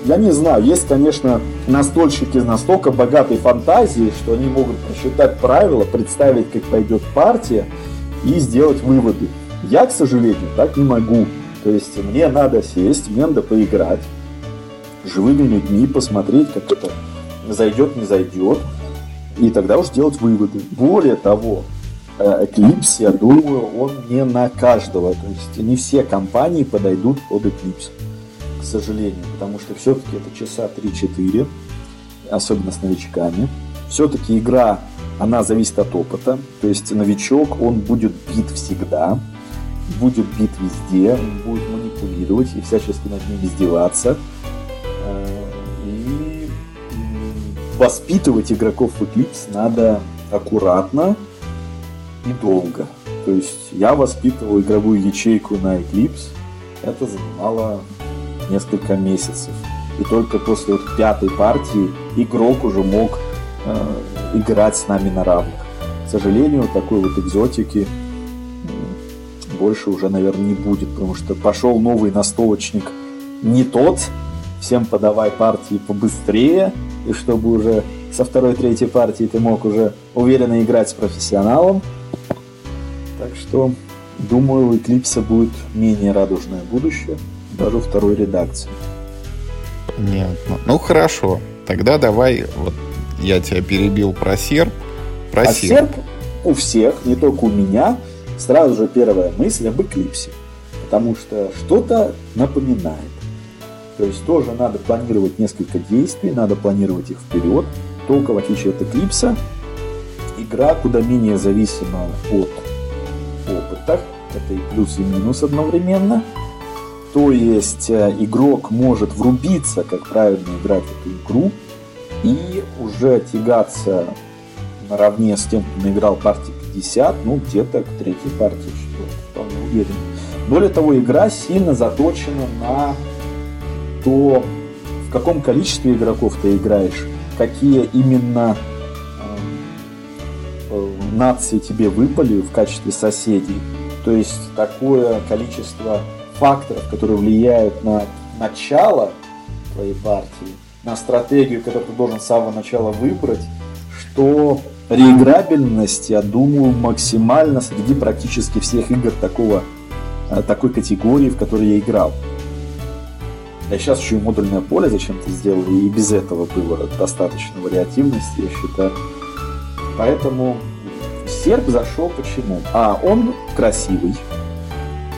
я не знаю, есть, конечно, настольщики настолько богатой фантазии, что они могут просчитать правила, представить, как пойдет партия и сделать выводы. Я, к сожалению, так не могу. То есть мне надо сесть, мне надо поиграть живыми людьми, посмотреть, как это зайдет, не зайдет, и тогда уж делать выводы. Более того, Э, Eclipse, я думаю, он не на каждого. То есть не все компании подойдут под Eclipse, сожалению. Потому что все-таки это часа 3-4, особенно с новичками. Все-таки игра, она зависит от опыта. То есть новичок, он будет бит всегда, будет бит везде, он будет манипулировать и всячески над ним издеваться. Э, и воспитывать игроков в Eclipse надо аккуратно, и долго. То есть я воспитывал игровую ячейку на Eclipse. Это занимало несколько месяцев. И только после вот пятой партии игрок уже мог э, играть с нами на равных. К сожалению, такой вот экзотики больше уже, наверное, не будет, потому что пошел новый настолочник не тот, всем подавай партии побыстрее, и чтобы уже со второй-третьей партии ты мог уже уверенно играть с профессионалом, так что, думаю, у Eclipse будет менее радужное будущее, даже второй редакции. Понятно. Ну хорошо. Тогда давай, вот я тебя перебил про серп. Про а серп. серп у всех, не только у меня, сразу же первая мысль об Эклипсе. Потому что что-то напоминает. То есть тоже надо планировать несколько действий, надо планировать их вперед. Только в отличие от Эклипса, игра куда менее зависима от опыта. Это и плюс, и минус одновременно. То есть э, игрок может врубиться, как правильно играть эту игру, и уже тягаться наравне с тем, кто наиграл партии 50, ну где-то к третьей партии, четвертой, вполне уверен. Более того, игра сильно заточена на то, в каком количестве игроков ты играешь, какие именно э, нации тебе выпали в качестве соседей. То есть такое количество факторов, которые влияют на начало твоей партии, на стратегию, которую ты должен с самого начала выбрать, что реиграбельность, я думаю, максимально среди практически всех игр такого, э, такой категории, в которой я играл. Я сейчас еще и модульное поле зачем-то сделали, и без этого было достаточно вариативности, я считаю. Поэтому серп зашел почему? А, он красивый,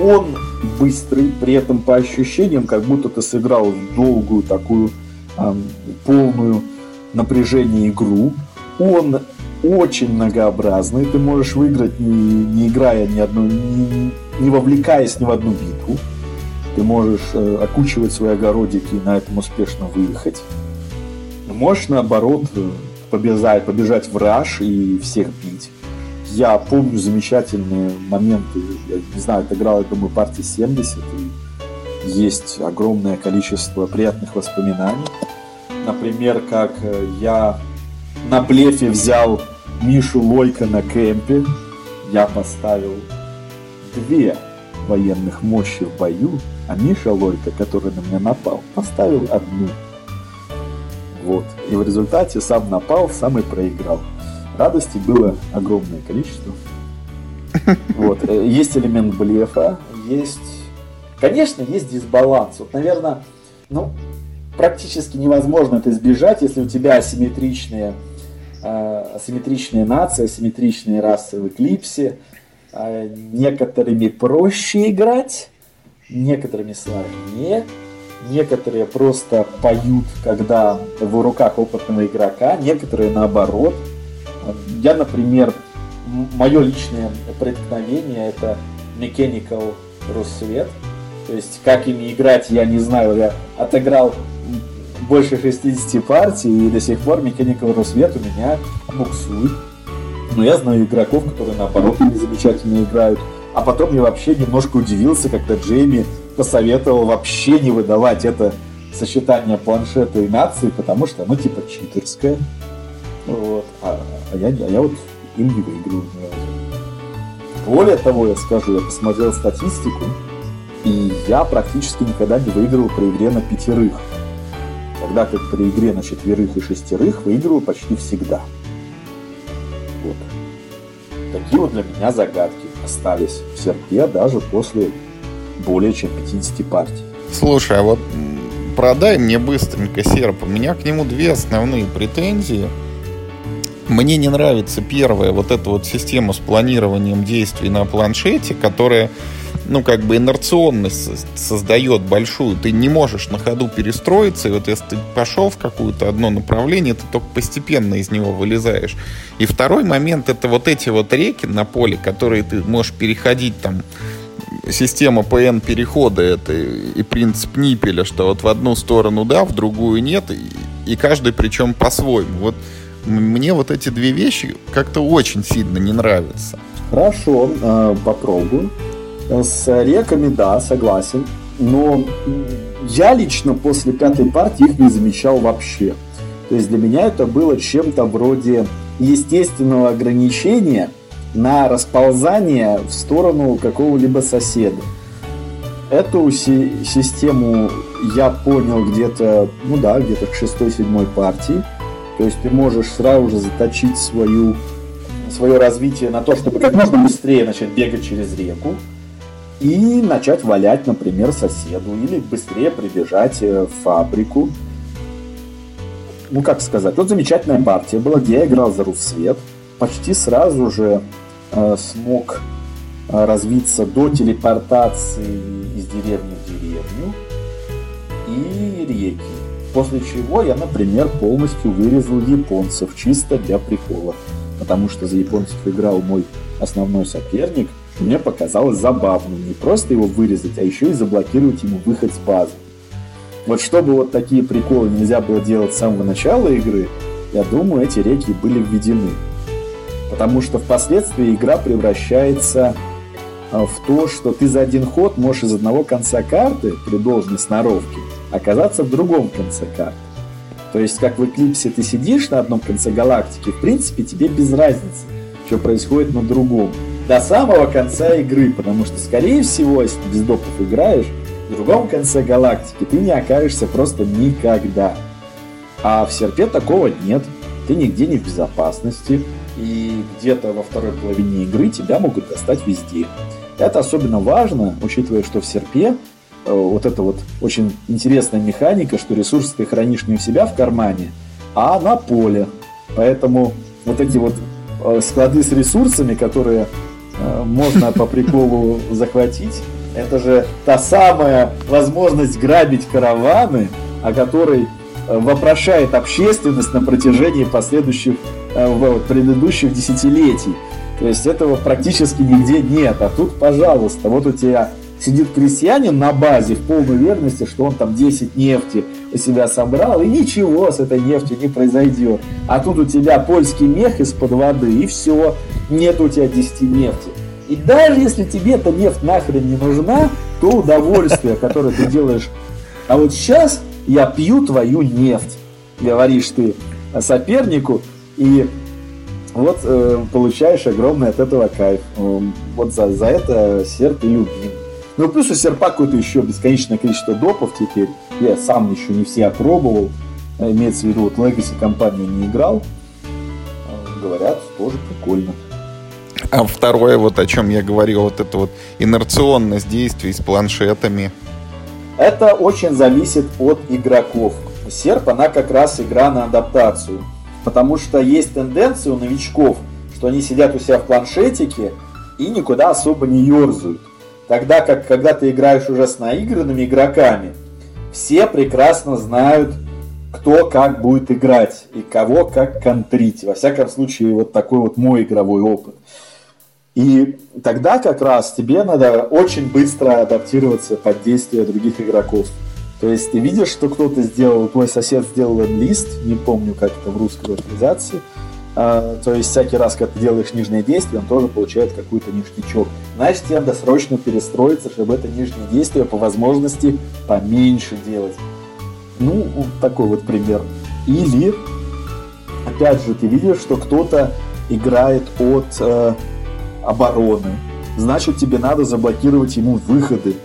он быстрый, при этом по ощущениям, как будто ты сыграл долгую такую эм, полную напряжение игру. Он очень многообразный, ты можешь выиграть не, не играя ни одну, не, не вовлекаясь ни в одну битву. Ты можешь э, окучивать свои огородики и на этом успешно выехать. Можешь наоборот э, побежать, побежать в раш и всех бить. Я помню замечательные моменты, я не знаю, отыграл, я думаю, партии 70, и есть огромное количество приятных воспоминаний. Например, как э, я на блефе взял Мишу Лойка на кемпе, я поставил две военных мощи в бою, а Миша Лойка, который на меня напал, поставил одну. Вот. И в результате сам напал, сам и проиграл. Радости было огромное количество. Вот. Э, есть элемент блефа, есть... Конечно, есть дисбаланс. Вот, наверное, ну, практически невозможно это избежать, если у тебя асимметричные, э, асимметричные нации, асимметричные расы в Эклипсе. Э, некоторыми проще играть, некоторыми сложнее. Некоторые просто поют, когда в руках опытного игрока, некоторые наоборот – я, например, мое личное преткновение это Mechanical Рассвет. То есть, как ими играть, я не знаю. Я отыграл больше 60 партий, и до сих пор Mechanical Рассвет у меня буксует. Но я знаю игроков, которые наоборот ими замечательно играют. А потом я вообще немножко удивился, когда Джейми посоветовал вообще не выдавать это сочетание планшета и нации, потому что оно типа читерское. Вот. А, а, я, а я вот им не выигрываю ни разу. Более того, я скажу, я посмотрел статистику, и я практически никогда не выигрывал при игре на пятерых. Тогда как при игре на четверых и шестерых выигрывал почти всегда. Вот. Такие вот для меня загадки остались в серпе даже после более чем 50 партий. Слушай, а вот продай мне быстренько серп. У меня к нему две основные претензии – мне не нравится первая вот эта вот система с планированием действий на планшете, которая ну, как бы инерционность создает большую. Ты не можешь на ходу перестроиться, и вот если ты пошел в какое-то одно направление, ты только постепенно из него вылезаешь. И второй момент — это вот эти вот реки на поле, которые ты можешь переходить там система PN перехода это и принцип Ниппеля, что вот в одну сторону да, в другую нет, и, и каждый причем по-своему. Вот мне вот эти две вещи как-то очень сильно не нравятся. Хорошо, э, попробую. С реками, да, согласен. Но я лично после пятой партии их не замечал вообще. То есть для меня это было чем-то вроде естественного ограничения на расползание в сторону какого-либо соседа. Эту си- систему я понял где-то, ну да, где-то к шестой-седьмой партии. То есть ты можешь сразу же заточить свою, свое развитие на то, чтобы как можно быстрее начать бегать через реку и начать валять, например, соседу, или быстрее прибежать э, в фабрику. Ну, как сказать, вот замечательная партия была, где я играл за Руссвет, почти сразу же э, смог э, развиться до телепортации из деревни в деревню. и реки. После чего я, например, полностью вырезал японцев чисто для прикола. Потому что за японцев играл мой основной соперник. Мне показалось забавным не просто его вырезать, а еще и заблокировать ему выход с базы. Вот чтобы вот такие приколы нельзя было делать с самого начала игры, я думаю, эти реки были введены. Потому что впоследствии игра превращается а, в то, что ты за один ход можешь из одного конца карты при должной сноровке оказаться в другом конце карты. То есть, как в Эклипсе ты сидишь на одном конце галактики, в принципе, тебе без разницы, что происходит на другом. До самого конца игры, потому что, скорее всего, если ты без допов играешь, в другом конце галактики ты не окажешься просто никогда. А в серпе такого нет. Ты нигде не в безопасности. И где-то во второй половине игры тебя могут достать везде. Это особенно важно, учитывая, что в серпе вот это вот очень интересная механика, что ресурсы ты хранишь не у себя в кармане, а на поле. Поэтому вот эти вот э, склады с ресурсами, которые э, можно по приколу захватить, это же та самая возможность грабить караваны, о которой э, вопрошает общественность на протяжении последующих э, предыдущих десятилетий. То есть этого практически нигде нет. А тут, пожалуйста, вот у тебя сидит крестьянин на базе в полной верности, что он там 10 нефти у себя собрал, и ничего с этой нефтью не произойдет. А тут у тебя польский мех из-под воды, и все, нет у тебя 10 нефти. И даже если тебе эта нефть нахрен не нужна, то удовольствие, которое ты делаешь. А вот сейчас я пью твою нефть, говоришь ты сопернику, и вот э, получаешь огромный от этого кайф. Вот за, за это серп и любим. Ну, плюс у серпа какое-то еще бесконечное количество допов теперь. Я сам еще не все опробовал. Имеется в виду, вот Legacy компанию не играл. Говорят, тоже прикольно. А второе, вот о чем я говорил, вот это вот инерционность действий с планшетами. Это очень зависит от игроков. Серп, она как раз игра на адаптацию. Потому что есть тенденция у новичков, что они сидят у себя в планшетике и никуда особо не ерзают. Тогда как, когда ты играешь уже с наигранными игроками, все прекрасно знают, кто как будет играть и кого как контрить. Во всяком случае, вот такой вот мой игровой опыт. И тогда как раз тебе надо очень быстро адаптироваться под действие других игроков. То есть ты видишь, что кто-то сделал, твой сосед сделал лист, не помню, как это в русской локализации, а, то есть всякий раз, когда ты делаешь нижнее действие, он тоже получает какой-то ништячок. Значит, тебе надо срочно перестроиться, чтобы это нижнее действие по возможности поменьше делать. Ну, такой вот пример. Или, опять же, ты видишь, что кто-то играет от э, обороны, значит тебе надо заблокировать ему выходы.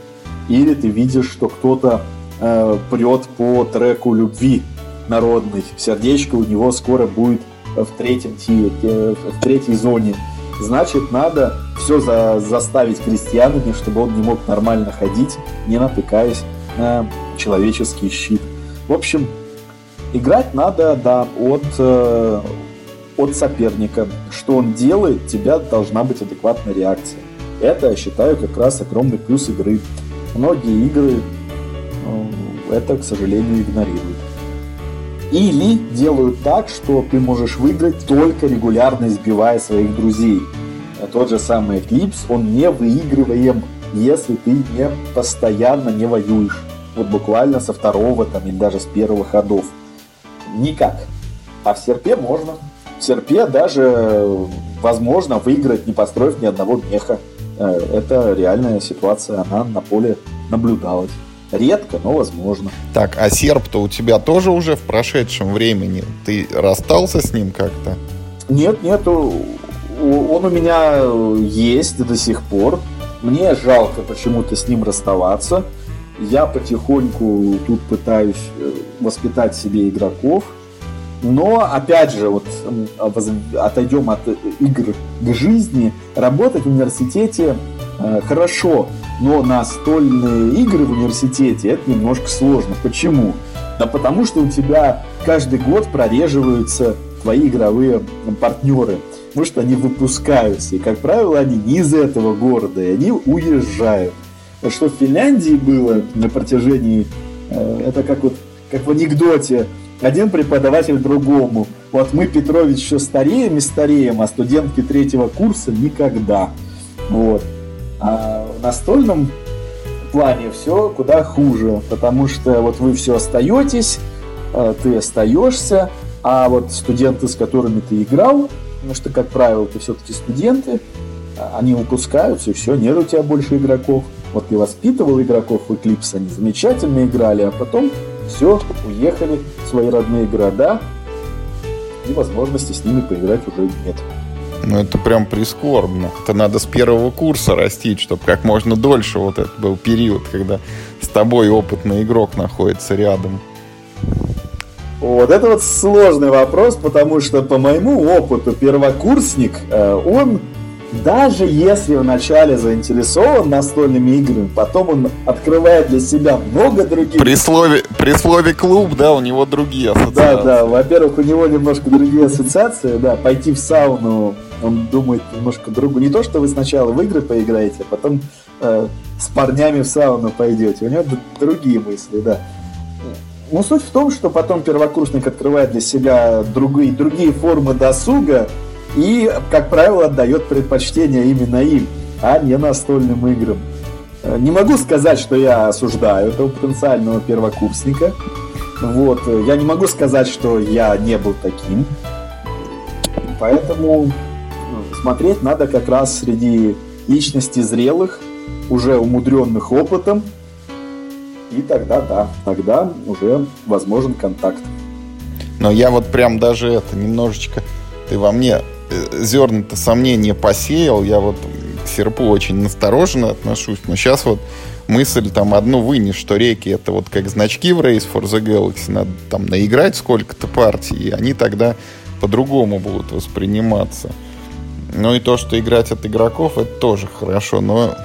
Или ты видишь, что кто-то э, прет по треку любви народной. Сердечко у него скоро будет в, третьем, э, в третьей зоне. Значит, надо все за, заставить крестьянами, чтобы он не мог нормально ходить, не натыкаясь на человеческий щит. В общем, играть надо, да, от, э, от соперника. Что он делает, тебя должна быть адекватная реакция. Это, я считаю, как раз огромный плюс игры. Многие игры э, это, к сожалению, игнорируют. Или делают так, что ты можешь выиграть только регулярно избивая своих друзей. А тот же самый Eclipse, он не выигрываем, если ты не постоянно не воюешь. Вот буквально со второго там, или даже с первых ходов. Никак. А в серпе можно. В серпе даже возможно выиграть, не построив ни одного меха. Э, это реальная ситуация, она на поле наблюдалась. Редко, но возможно. Так, а серп-то у тебя тоже уже в прошедшем времени? Ты расстался с ним как-то? Нет, нет, он у меня есть до сих пор. Мне жалко почему-то с ним расставаться. Я потихоньку тут пытаюсь э, воспитать себе игроков – но, опять же, вот отойдем от игр к жизни. Работать в университете э, хорошо, но настольные игры в университете это немножко сложно. Почему? Да потому что у тебя каждый год прореживаются твои игровые партнеры. Потому что они выпускаются. И, как правило, они не из этого города, и они уезжают. Что в Финляндии было на протяжении Э, это как вот как в анекдоте. Один преподаватель другому. Вот мы, Петрович, еще стареем и стареем, а студентки третьего курса никогда. Вот. А в настольном плане все куда хуже, потому что вот вы все остаетесь, э, ты остаешься, а вот студенты, с которыми ты играл, потому что, как правило, ты все-таки студенты, а, они выпускаются, и все, нет у тебя больше игроков. Вот ты воспитывал игроков в Eclipse, они замечательно играли, а потом все, уехали в свои родные города, и возможности с ними поиграть уже нет. Ну, это прям прискорбно. Это надо с первого курса растить, чтобы как можно дольше вот этот был период, когда с тобой опытный игрок находится рядом. Вот это вот сложный вопрос, потому что по моему опыту первокурсник, э, он даже если вначале заинтересован настольными играми, потом он открывает для себя много других... При слове, при слове клуб, да, у него другие ассоциации. Да, да, во-первых, у него немножко другие ассоциации, да, пойти в сауну, он думает немножко другу. Не то, что вы сначала в игры поиграете, а потом э, с парнями в сауну пойдете. У него другие мысли, да. Ну, суть в том, что потом первокурсник открывает для себя другие, другие формы досуга, и, как правило, отдает предпочтение именно им, а не настольным играм. Э, не могу сказать, что я осуждаю этого потенциального первокурсника. Вот. Я не могу сказать, что я не был таким. Поэтому смотреть надо как раз среди личностей зрелых, уже умудренных опытом. И тогда, да, тогда уже возможен контакт. Но я вот прям даже это немножечко... Ты во мне зерна-то сомнения посеял. Я вот к серпу очень настороженно отношусь. Но сейчас вот мысль там одну вынес, что реки это вот как значки в Race for the Galaxy. Надо там наиграть сколько-то партий, и они тогда по-другому будут восприниматься. Ну и то, что играть от игроков, это тоже хорошо, но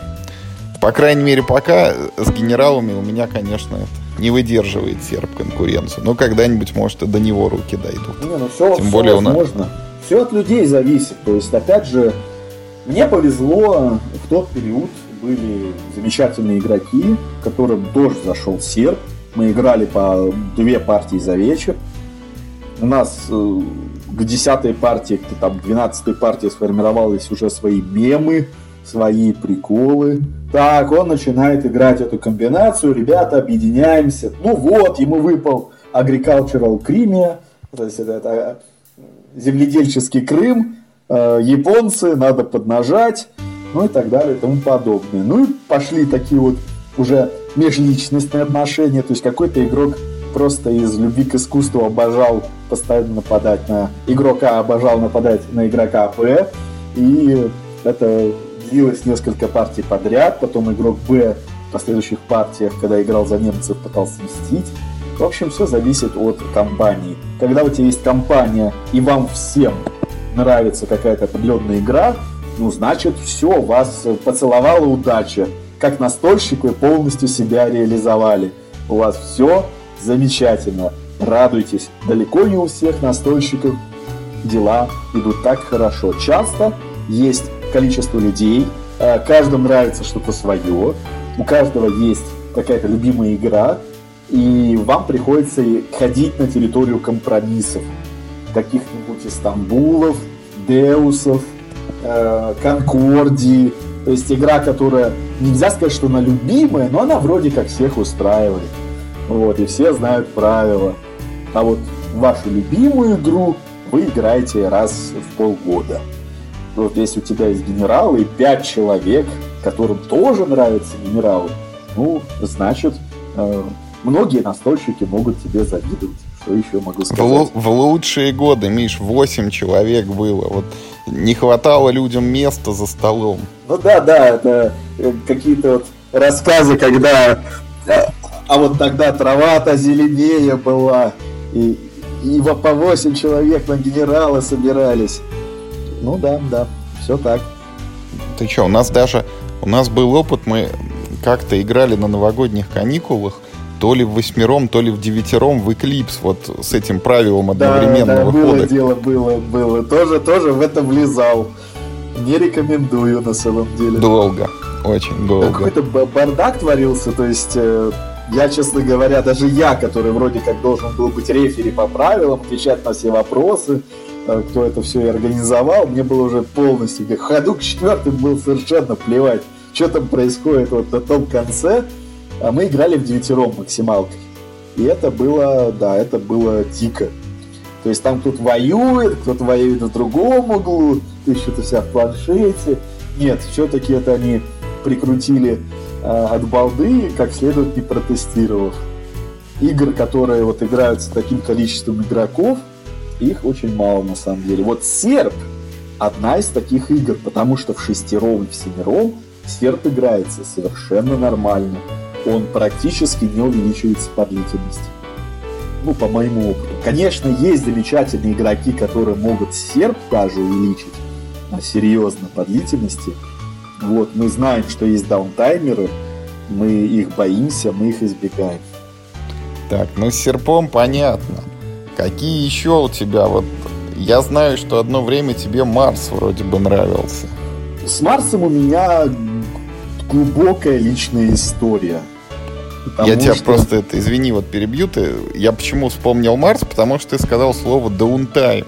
по крайней мере пока с генералами у меня, конечно, это не выдерживает серп конкуренцию. Но когда-нибудь, может, и до него руки дойдут. Не, ну все, Тем все более возможно. У нас все от людей зависит. То есть, опять же, мне повезло, в тот период были замечательные игроки, которым тоже зашел серп. Мы играли по две партии за вечер. У нас э, к десятой партии, к там, двенадцатой партии сформировались уже свои мемы, свои приколы. Так, он начинает играть эту комбинацию, ребята, объединяемся. Ну вот, ему выпал Agricultural Crimea, то есть это, это земледельческий Крым, э, японцы, надо поднажать, ну и так далее и тому подобное. Ну и пошли такие вот уже межличностные отношения, то есть какой-то игрок просто из любви к искусству обожал постоянно нападать на игрока, обожал нападать на игрока Б, и это длилось несколько партий подряд, потом игрок Б в последующих партиях, когда играл за немцев, пытался мстить. В общем, все зависит от компании. Когда у тебя есть компания и вам всем нравится какая-то определенная игра, ну, значит, все, вас поцеловала удача. Как настольщик вы полностью себя реализовали. У вас все замечательно. Радуйтесь. Далеко не у всех настольщиков дела идут так хорошо. Часто есть количество людей, э, каждому нравится что-то свое, у каждого есть какая-то любимая игра, и вам приходится ходить на территорию компромиссов, каких-нибудь Истамбулов, Деусов, э, Конкордии, то есть игра, которая нельзя сказать, что она любимая, но она вроде как всех устраивает. Вот, и все знают правила. А вот вашу любимую игру вы играете раз в полгода. Вот если у тебя есть генерал и пять человек, которым тоже нравятся генералы, ну, значит, э, многие настольщики могут тебе завидовать. Что еще могу сказать? В, в лучшие годы, Миш, 8 человек было. Вот не хватало людям места за столом. Ну да, да, это э, какие-то вот рассказы, когда э, а вот тогда трава-то зеленее была, и, и по 8 человек на генерала собирались. Ну да, да, все так. Ты что, у нас даже, у нас был опыт, мы как-то играли на новогодних каникулах, то ли в восьмером, то ли в девятером в Eclipse, вот с этим правилом одновременного да, да, было хода. дело, было, было. Тоже, тоже в это влезал. Не рекомендую на самом деле. Долго, очень долго. Какой-то бардак творился, то есть э, я, честно говоря, даже я, который вроде как должен был быть рефери по правилам, отвечать на все вопросы, э, кто это все и организовал, мне было уже полностью, как ходу к четвертым был совершенно плевать, что там происходит вот на том конце. А мы играли в девятером максималкой. И это было, да, это было дико. То есть там кто-то воюет, кто-то воюет в другом углу, ты что-то вся в планшете. Нет, все-таки это они прикрутили от балды, как следует не протестировав. Игр, которые вот играются таким количеством игроков, их очень мало на самом деле. Вот серп одна из таких игр, потому что в шестером и в семером серп играется совершенно нормально. Он практически не увеличивается по длительности. Ну, по моему опыту. Конечно, есть замечательные игроки, которые могут серп даже увеличить, а серьезно по длительности. Вот, мы знаем, что есть даунтаймеры, мы их боимся, мы их избегаем. Так, ну с серпом понятно. Какие еще у тебя вот... Я знаю, что одно время тебе Марс вроде бы нравился. С Марсом у меня глубокая личная история. Я тебя что... просто это, извини, вот перебью ты. Я почему вспомнил Марс, потому что ты сказал слово даунтайм.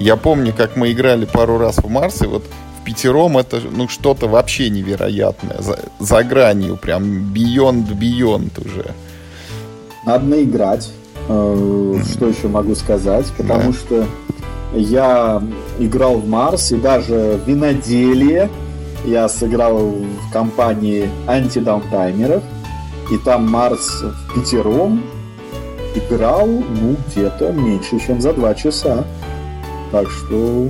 Я помню, как мы играли пару раз в Марс, и вот пятером это ну что-то вообще невероятное. За, за гранью, прям beyond beyond уже. Надо наиграть. Э, что еще могу сказать? Потому да. что я играл в Марс и даже в виноделие я сыграл в компании антидаунтаймеров. И там Марс в пятером играл, ну, где-то меньше, чем за два часа. Так что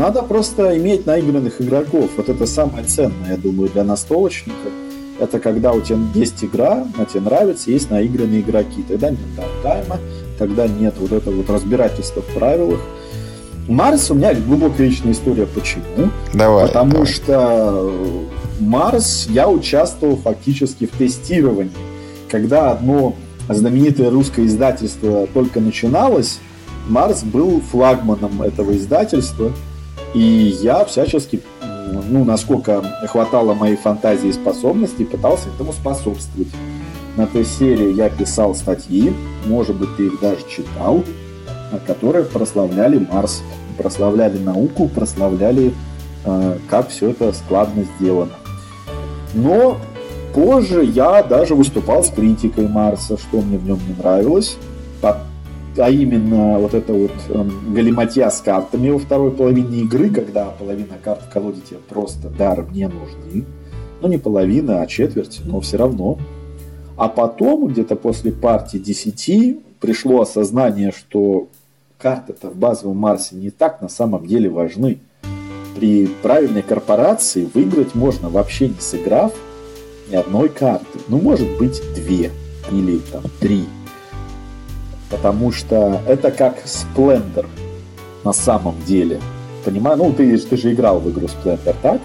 надо просто иметь наигранных игроков. Вот это самое ценное, я думаю, для настолочника. Это когда у тебя есть игра, она тебе нравится, есть наигранные игроки. Тогда нет даунтайма, тогда нет вот этого вот разбирательства в правилах. Марс у меня глубокая личная история. Почему? Давай. Потому давай. что Марс я участвовал фактически в тестировании. Когда одно знаменитое русское издательство только начиналось, Марс был флагманом этого издательства – и я всячески, ну, насколько хватало моей фантазии и способностей, пытался этому способствовать. На той серии я писал статьи, может быть, ты их даже читал, которые прославляли Марс, прославляли науку, прославляли, э, как все это складно сделано. Но позже я даже выступал с критикой Марса, что мне в нем не нравилось а именно вот это вот э, галиматья с картами во второй половине игры, когда половина карт в колоде тебе просто даром не нужны. Ну, не половина, а четверть, но все равно. А потом, где-то после партии 10, пришло осознание, что карты-то в базовом Марсе не так на самом деле важны. При правильной корпорации выиграть можно вообще не сыграв ни одной карты. Ну, может быть, две или там три потому что это как Splendor на самом деле. Понимаю, ну ты, ты же играл в игру Splendor, так?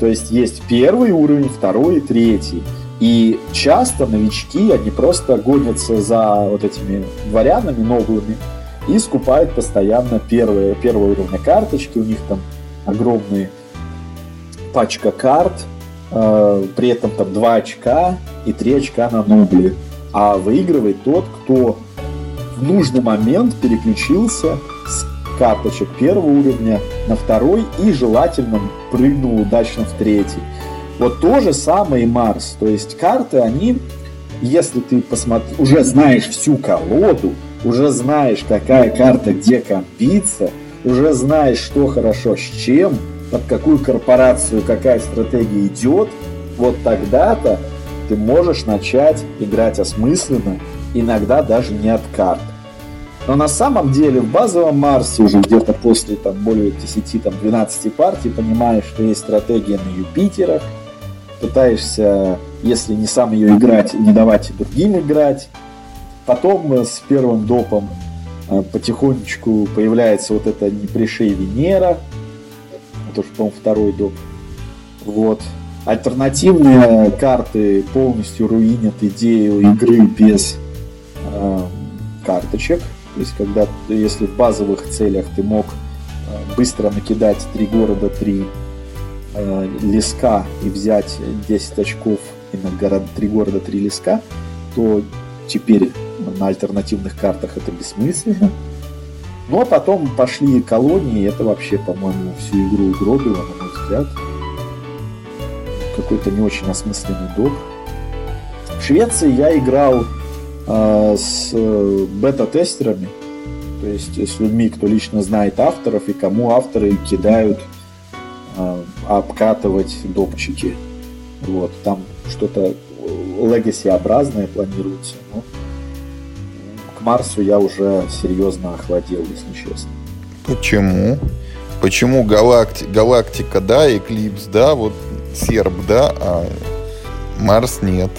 То есть есть первый уровень, второй и третий. И часто новички, они просто гонятся за вот этими дворянами новыми и скупают постоянно первые, первого уровня карточки. У них там огромные пачка карт, э, при этом там 2 очка и 3 очка на нубле. А выигрывает тот, кто в нужный момент переключился с карточек первого уровня на второй и желательно прыгнул удачно в третий. Вот то же самое и Марс. То есть карты, они, если ты посмотри, уже знаешь всю колоду, уже знаешь, какая карта где компится, уже знаешь, что хорошо с чем, под какую корпорацию какая стратегия идет, вот тогда-то ты можешь начать играть осмысленно иногда даже не от карт. Но на самом деле в базовом Марсе уже где-то после там, более 10-12 партий понимаешь, что есть стратегия на Юпитерах, пытаешься, если не сам ее играть, не давать другим играть. Потом с первым допом э, потихонечку появляется вот эта не пришей Венера, это уже, по-моему, второй доп. Вот. Альтернативные карты полностью руинят идею игры без э, карточек. То есть, когда, если в базовых целях ты мог э, быстро накидать три города, три э, леска и взять 10 очков и на город, три города, три леска, что теперь на альтернативных картах это бессмысленно. Но потом пошли колонии, это вообще, по-моему, всю игру угробило, на мой взгляд. Какой-то не очень осмысленный доп. В Швеции я играл э, с э, бета-тестерами, то есть с людьми, кто лично знает авторов и кому авторы кидают э, обкатывать допчики. Вот, там что-то легаси-образное планируется, но к Марсу я уже серьезно охладел, если честно. Почему? Почему галакти... галактика, да, Эклипс, да, вот серб, да, а Марс нет?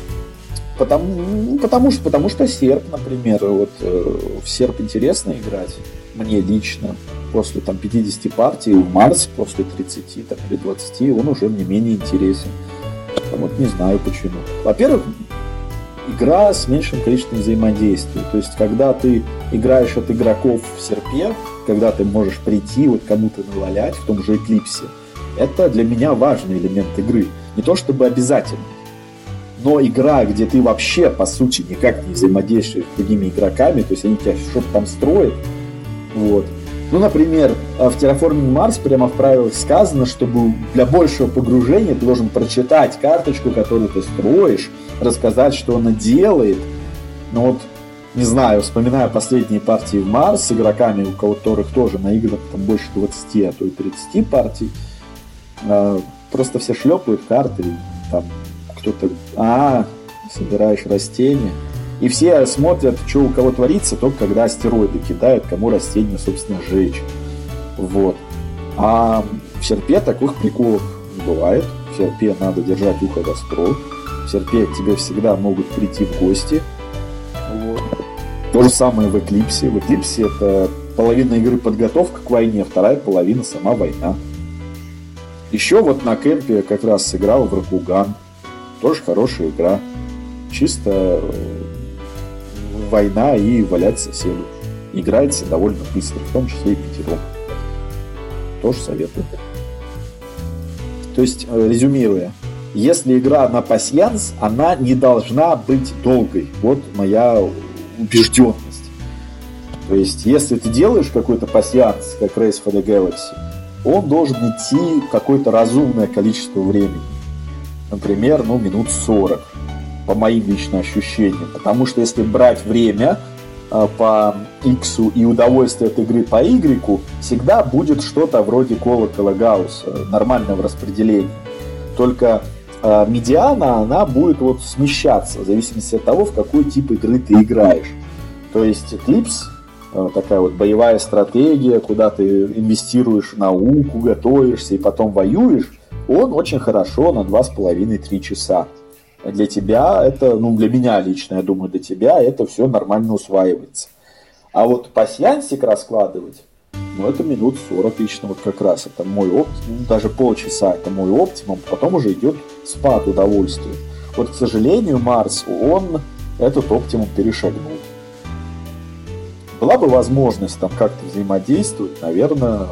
Потому, ну, потому, что, потому что серп, например, вот э, в серп интересно играть, мне лично, после там 50 партий, в Марс после 30 там, или 20, он уже мне менее интересен. Вот не знаю почему. Во-первых, игра с меньшим количеством взаимодействия. То есть, когда ты играешь от игроков в серпе, когда ты можешь прийти, вот кому-то навалять в том же Эклипсе, это для меня важный элемент игры. Не то чтобы обязательно, но игра, где ты вообще, по сути, никак не взаимодействуешь с другими игроками, то есть они тебя что-то там строят, вот. Ну, например, в Terraforming Mars прямо в правилах сказано, чтобы для большего погружения ты должен прочитать карточку, которую ты строишь, рассказать, что она делает. Но вот, не знаю, вспоминая последние партии в Марс с игроками, у которых тоже наиграно там больше 20, а то и 30 партий, э, просто все шлепают карты, там кто-то, а, собираешь растения. И все смотрят, что у кого творится, только когда астероиды кидают, кому растения, собственно, жечь. Вот. А в серпе таких приколов не бывает. В серпе надо держать ухо востро. В серпе к тебе всегда могут прийти в гости. Вот. То же самое в Эклипсе. В Эклипсе это половина игры подготовка к войне, вторая половина сама война. Еще вот на кемпе как раз сыграл в Ракуган. Тоже хорошая игра. Чисто э, война и валять соседу. Играется довольно быстро, в том числе и пятером. Тоже советую. То есть, э, резюмируя, если игра на пасьянс, она не должна быть долгой. Вот моя убежденность. То есть, если ты делаешь какой-то пасьянс, как Race for the Galaxy, он должен идти какое-то разумное количество времени например, ну, минут 40, по моим личным ощущениям. Потому что если брать время э, по X и удовольствие от игры по Y, всегда будет что-то вроде колокола Гаусса, нормального распределения. Только э, медиана, она будет вот смещаться в зависимости от того, в какой тип игры ты играешь. То есть Eclipse э, такая вот боевая стратегия, куда ты инвестируешь науку, готовишься и потом воюешь, он очень хорошо на 2,5-3 часа. Для тебя это, ну, для меня лично, я думаю, для тебя это все нормально усваивается. А вот пассиансик раскладывать, ну, это минут 40 лично вот как раз. Это мой оптимум, ну, даже полчаса это мой оптимум. Потом уже идет спад удовольствия. Вот, к сожалению, Марс, он этот оптимум перешагнул. Была бы возможность там как-то взаимодействовать, наверное,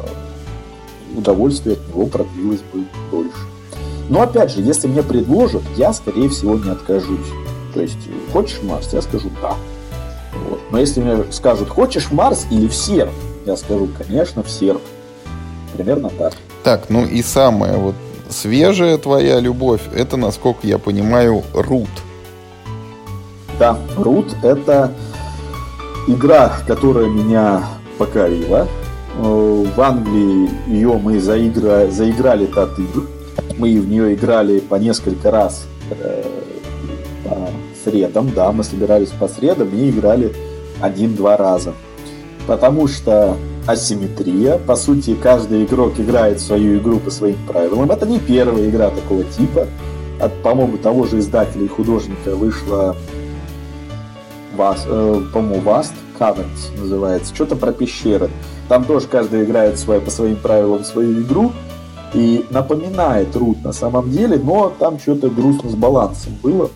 удовольствие от него продлилось бы дольше. Но опять же, если мне предложат, я, скорее всего, не откажусь. То есть, хочешь Марс, я скажу да. Вот. Но если мне скажут, хочешь Марс или в серп, я скажу, конечно, в серп. Примерно так. Так, ну и самая вот свежая твоя любовь, это, насколько я понимаю, Рут. Да, Рут это игра, которая меня покорила. Э, в Англии ее мы заигра... заиграли Татыр. Мы в нее играли по несколько раз э, по средам. Да, мы собирались по средам и играли один-два раза. Потому что асимметрия. По сути, каждый игрок играет свою игру по своим правилам. Это не первая игра такого типа. От, по-моему, того же издателя и художника вышла Вас, э, по-моему, Васт, Caverns называется. Что-то про пещеры. Там тоже каждый играет свой, по своим правилам свою игру и напоминает Рут на самом деле, но там что-то грустно с балансом было.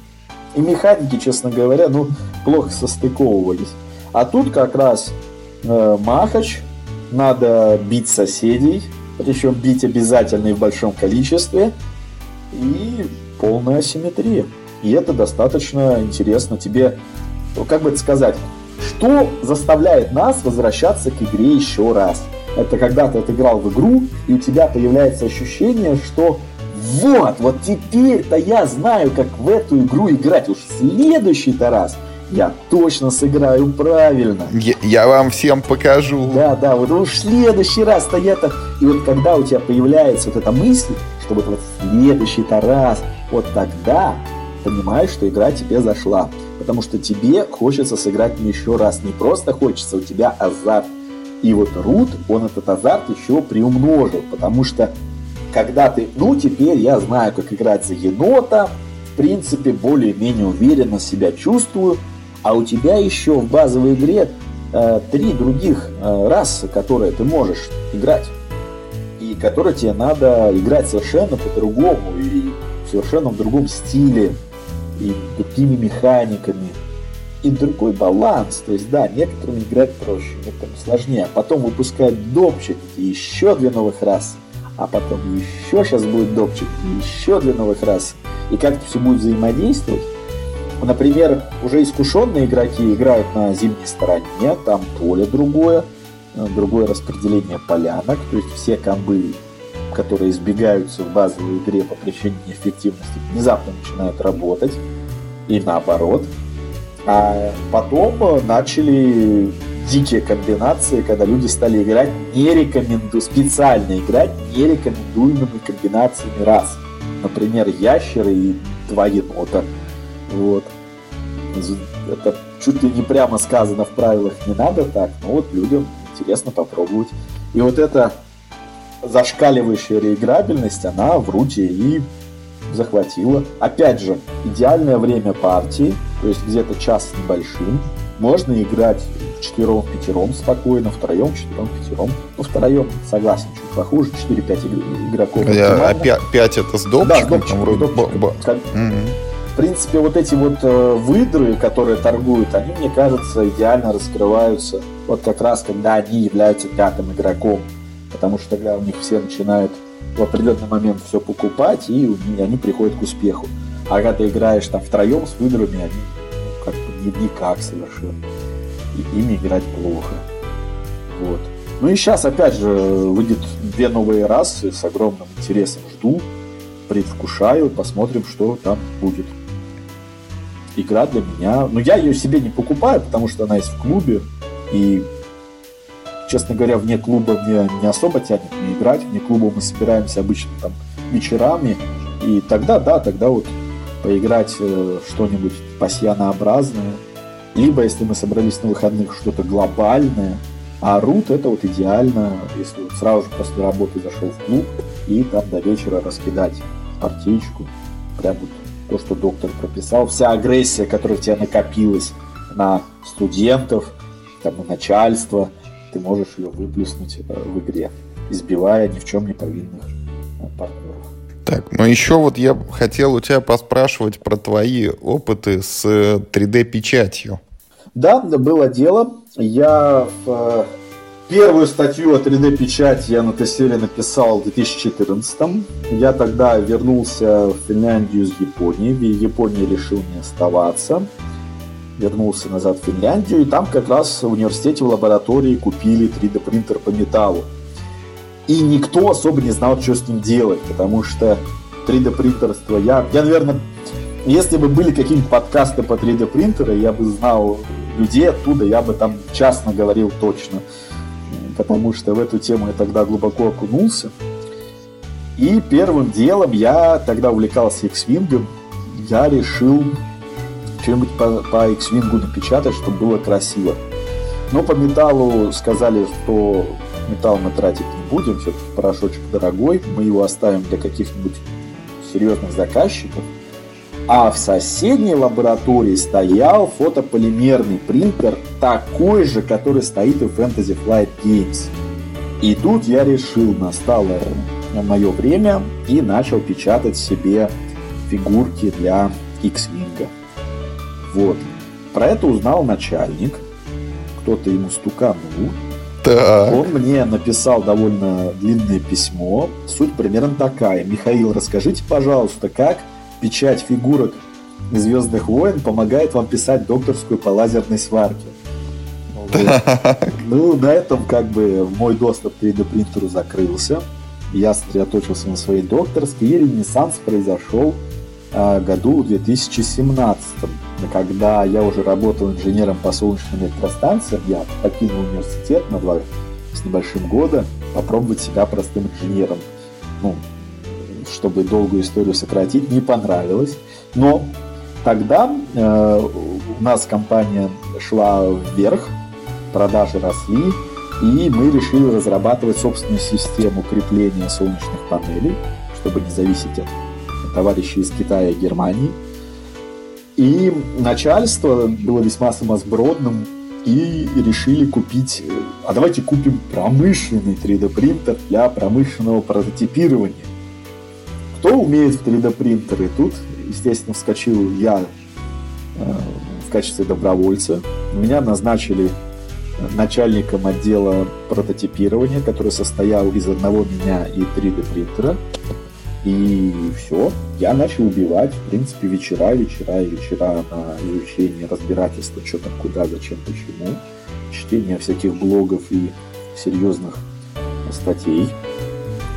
И механики, честно говоря, ну, плохо состыковывались. А тут как раз э, Махач, надо бить соседей, причем бить обязательно и в большом количестве, и полная асимметрия. И это достаточно интересно. Тебе, как бы это сказать, что заставляет нас возвращаться к игре еще раз? Это когда ты отыграл в игру, и у тебя появляется ощущение, что вот, вот теперь-то я знаю, как в эту игру играть. Уж следующий-то раз я точно сыграю правильно. Я, я вам всем покажу. Да, да, вот уж в следующий раз-то я-то... И вот когда у тебя появляется вот эта мысль, что вот, вот в следующий-то раз, вот тогда понимаешь, что игра тебе зашла. Потому что тебе хочется сыграть еще раз. Не просто хочется, у тебя азарт. И вот Рут, он этот азарт еще приумножил, потому что когда ты, ну, теперь я знаю, как играть за енота, в принципе, более-менее уверенно себя чувствую, а у тебя еще в базовой игре э, три других э, расы, которые ты можешь играть, и которые тебе надо играть совершенно по-другому, и совершенно в другом стиле, и другими механиками, и другой баланс. То есть, да, некоторым играть проще, некоторым сложнее. А потом выпускать допчик и еще две новых расы а потом еще сейчас будет допчик, еще для новых рас. И как это все будет взаимодействовать? Например, уже искушенные игроки играют на зимней стороне, там поле другое, другое распределение полянок, то есть все комбы, которые избегаются в базовой игре по причине неэффективности, внезапно начинают работать, и наоборот. А потом э, начали дикие комбинации, когда люди стали играть не рекомендую, специально играть нерекомендуемыми комбинациями раз. Например, ящеры и два енота. Вот. Это чуть ли не прямо сказано в правилах, не надо так, но вот людям интересно попробовать. И вот эта зашкаливающая реиграбельность, она в руте и захватила. Опять же, идеальное время партии, то есть где-то час с небольшим, можно играть четвером, пятером спокойно, втроем, четвером, пятером. Ну, втроем, согласен, чуть похуже, 4-5 игроков. А 5 это с допчиком? Да, с допчиком. Там, вроде... с допчиком. Mm-hmm. В принципе, вот эти вот э, выдры, которые торгуют, они, мне кажется, идеально раскрываются вот как раз, когда они являются пятым игроком. Потому что тогда у них все начинают в определенный момент все покупать, и они приходят к успеху. А когда ты играешь там втроем с выдрами, они ну, как бы никак совершенно и ими играть плохо. Вот. Ну и сейчас, опять же, выйдет две новые расы, с огромным интересом жду, предвкушаю, посмотрим, что там будет. Игра для меня, ну я ее себе не покупаю, потому что она есть в клубе, и, честно говоря, вне клуба мне не особо тянет мне играть, вне клуба мы собираемся обычно там вечерами, и тогда, да, тогда вот поиграть э, что-нибудь пассианообразное, либо, если мы собрались на выходных, что-то глобальное. А рут это вот идеально, если вот сразу же после работы зашел в клуб и там до вечера раскидать партийку. Прям вот то, что доктор прописал. Вся агрессия, которая у тебя накопилась на студентов, там, на начальство, ты можешь ее выплеснуть э, в игре, избивая ни в чем не повинных э, партнеров. Так, ну еще вот я хотел у тебя поспрашивать про твои опыты с 3D-печатью. Э, да, было дело. Я в первую статью о 3D-печати я на Тесселе написал в 2014. Я тогда вернулся в Финляндию из Японии. В Японии решил не оставаться. Вернулся назад в Финляндию, и там как раз в университете в лаборатории купили 3D принтер по металлу. И никто особо не знал, что с ним делать, потому что 3D принтерство, я, я, наверное, если бы были какие-нибудь подкасты по 3D принтеру, я бы знал людей оттуда, я бы там частно говорил точно, потому что в эту тему я тогда глубоко окунулся. И первым делом я тогда увлекался X-Wing, я решил что-нибудь по, по X-Wing напечатать, чтобы было красиво. Но по металлу сказали, что металл мы тратить не будем, все-таки порошочек дорогой, мы его оставим для каких-нибудь серьезных заказчиков. А в соседней лаборатории стоял фотополимерный принтер, такой же, который стоит и в Fantasy Flight Games. И тут я решил, настало мое время и начал печатать себе фигурки для X-Wing. Вот. Про это узнал начальник, кто-то ему стуканул, так. Он мне написал довольно длинное письмо. Суть примерно такая. Михаил, расскажите, пожалуйста, как печать фигурок Звездных войн помогает вам писать докторскую по лазерной сварке. Ну, на этом как бы мой доступ к 3D принтеру закрылся. Я сосредоточился на своей докторской, и ренессанс произошел году в 2017, когда я уже работал инженером по солнечным электростанциям. Я покинул университет на два с небольшим года попробовать себя простым инженером. Ну, чтобы долгую историю сократить, не понравилось. Но тогда э, у нас компания шла вверх, продажи росли, и мы решили разрабатывать собственную систему крепления солнечных панелей, чтобы не зависеть от товарищей из Китая и Германии. И начальство было весьма сумасбродным и решили купить, а давайте купим промышленный 3D принтер для промышленного прототипирования. Кто умеет в 3D принтеры? Тут, естественно, вскочил я э, в качестве добровольца. Меня назначили начальником отдела прототипирования, который состоял из одного меня и 3D принтера. И все, я начал убивать, в принципе, вечера, вечера и вечера на изучение, разбирательство, что там, куда, зачем, почему, чтение всяких блогов и серьезных статей.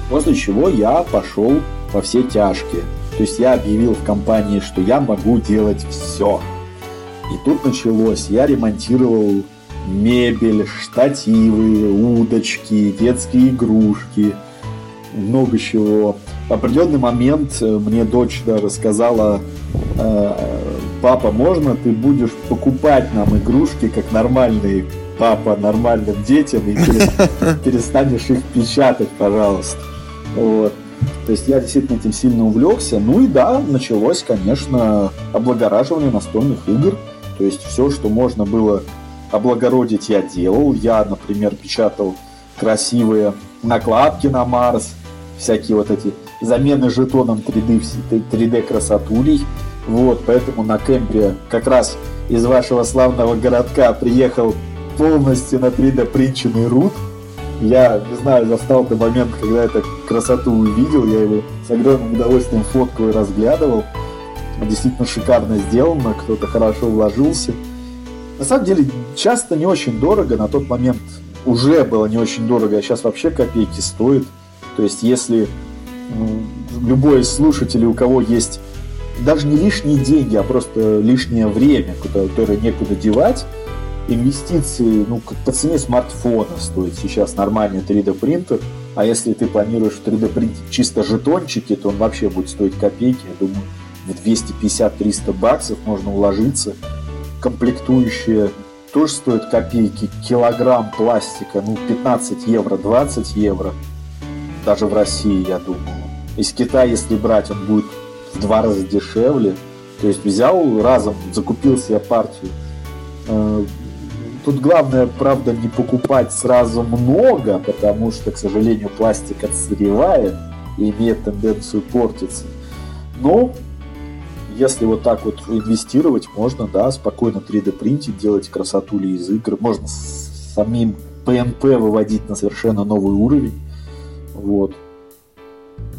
После чего я пошел во все тяжкие. То есть я объявил в компании, что я могу делать все. И тут началось, я ремонтировал мебель, штативы, удочки, детские игрушки, много чего. В определенный момент э, мне дочь да, рассказала, э, папа, можно ты будешь покупать нам игрушки, как нормальный папа нормальным детям, и перестанешь их печатать, пожалуйста. Вот. То есть я действительно этим сильно увлекся. Ну и да, началось, конечно, облагораживание настольных игр. То есть все, что можно было облагородить, я делал. Я, например, печатал красивые накладки на Марс, всякие вот эти замены жетоном 3D, 3D красотулей. Вот, поэтому на кемпе как раз из вашего славного городка приехал полностью на 3D принченный рут. Я, не знаю, застал тот момент, когда эту красоту увидел, я его с огромным удовольствием фоткал и разглядывал. Действительно шикарно сделано, кто-то хорошо вложился. На самом деле, часто не очень дорого, на тот момент уже было не очень дорого, а сейчас вообще копейки стоит. То есть, если любой слушатель, у кого есть даже не лишние деньги, а просто лишнее время, которое некуда девать, инвестиции, ну, по цене смартфона стоит сейчас нормальный 3D принтер, а если ты планируешь 3D принтить чисто жетончики, то он вообще будет стоить копейки, я думаю, в 250-300 баксов можно уложиться. Комплектующие тоже стоят копейки, килограмм пластика, ну, 15 евро, 20 евро, даже в России, я думаю. Из Китая, если брать, он будет в два раза дешевле. То есть взял разом, закупил себе партию э, Тут главное, правда, не покупать сразу много, потому что, к сожалению, пластик отсыревает и имеет тенденцию портиться. Но если вот так вот инвестировать, можно, да, спокойно 3D принтить, делать красотули из игр, можно самим PNP выводить на совершенно новый уровень, вот,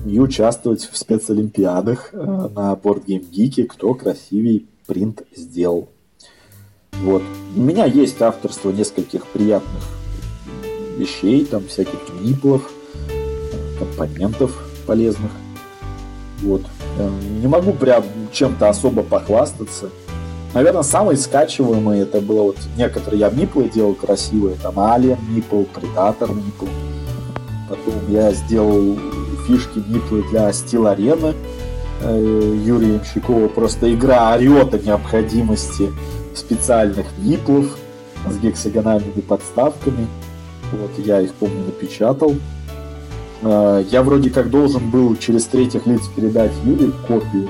и участвовать в спецолимпиадах э, на Board Game Geek, кто красивее принт сделал. Вот. У меня есть авторство нескольких приятных вещей, там всяких ниплов, компонентов полезных. Вот. Э, не могу прям чем-то особо похвастаться. Наверное, самый скачиваемый это было вот некоторые я ниплы делал красивые, там Alien нипл, Predator нипл. Я сделал фишки ниплы для Steel Arena э, Юрия Ямщикова. Просто игра орет о необходимости специальных ниплов с гексагональными подставками. Вот, я их, помню, напечатал. А, я вроде как должен был через третьих лиц передать Юле копию.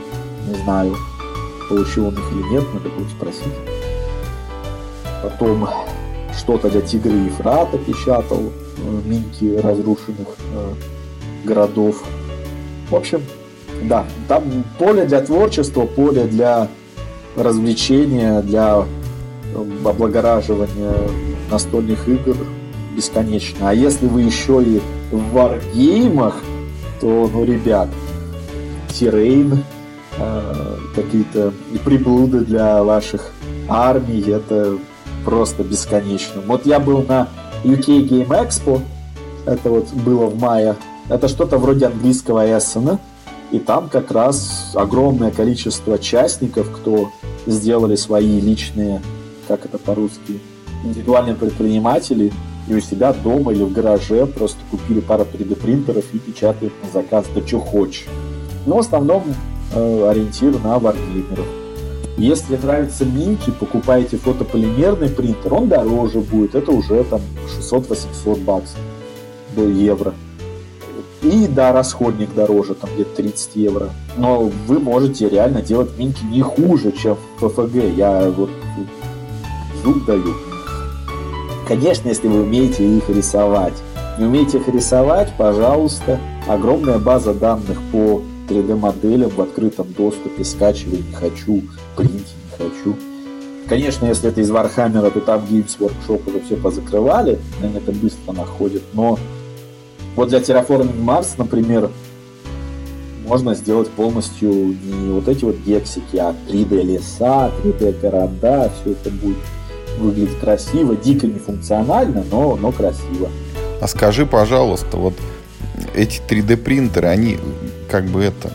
Не знаю, получил он их или нет, надо будет спросить. Потом что-то для Тигра и Ефрата печатал, э, минки разрушенных э, городов. В общем, да, там поле для творчества, поле для развлечения, для эм, облагораживания настольных игр бесконечно. А если вы еще и в варгеймах, то, ну, ребят, Террейн, э, какие-то приблуды для ваших армий, это просто бесконечно. Вот я был на UK Game Expo, это вот было в мае, это что-то вроде английского Эссена, и там как раз огромное количество частников, кто сделали свои личные, как это по-русски, индивидуальные предприниматели, и у себя дома или в гараже просто купили пару 3D принтеров и печатают на заказ, да что хочешь. Но в основном э, ориентир на варгеймеров. Если нравится Минки, покупаете фотополимерный принтер, он дороже будет, это уже там 600-800 баксов, до евро. И да, расходник дороже, там где-то 30 евро. Но вы можете реально делать минки не хуже, чем ПФГ. Я вот зуб даю. Конечно, если вы умеете их рисовать. Не умеете их рисовать, пожалуйста, огромная база данных по 3D-моделям в открытом доступе, скачивай не хочу, принти не хочу. Конечно, если это из Warhammer а, то там Games Workshop уже все позакрывали, они это быстро находят, но вот для Terraforming Mars, например, можно сделать полностью не вот эти вот гексики, а 3D леса, 3D города, все это будет выглядеть красиво, дико нефункционально, но, но красиво. А скажи, пожалуйста, вот эти 3D принтеры, они как бы это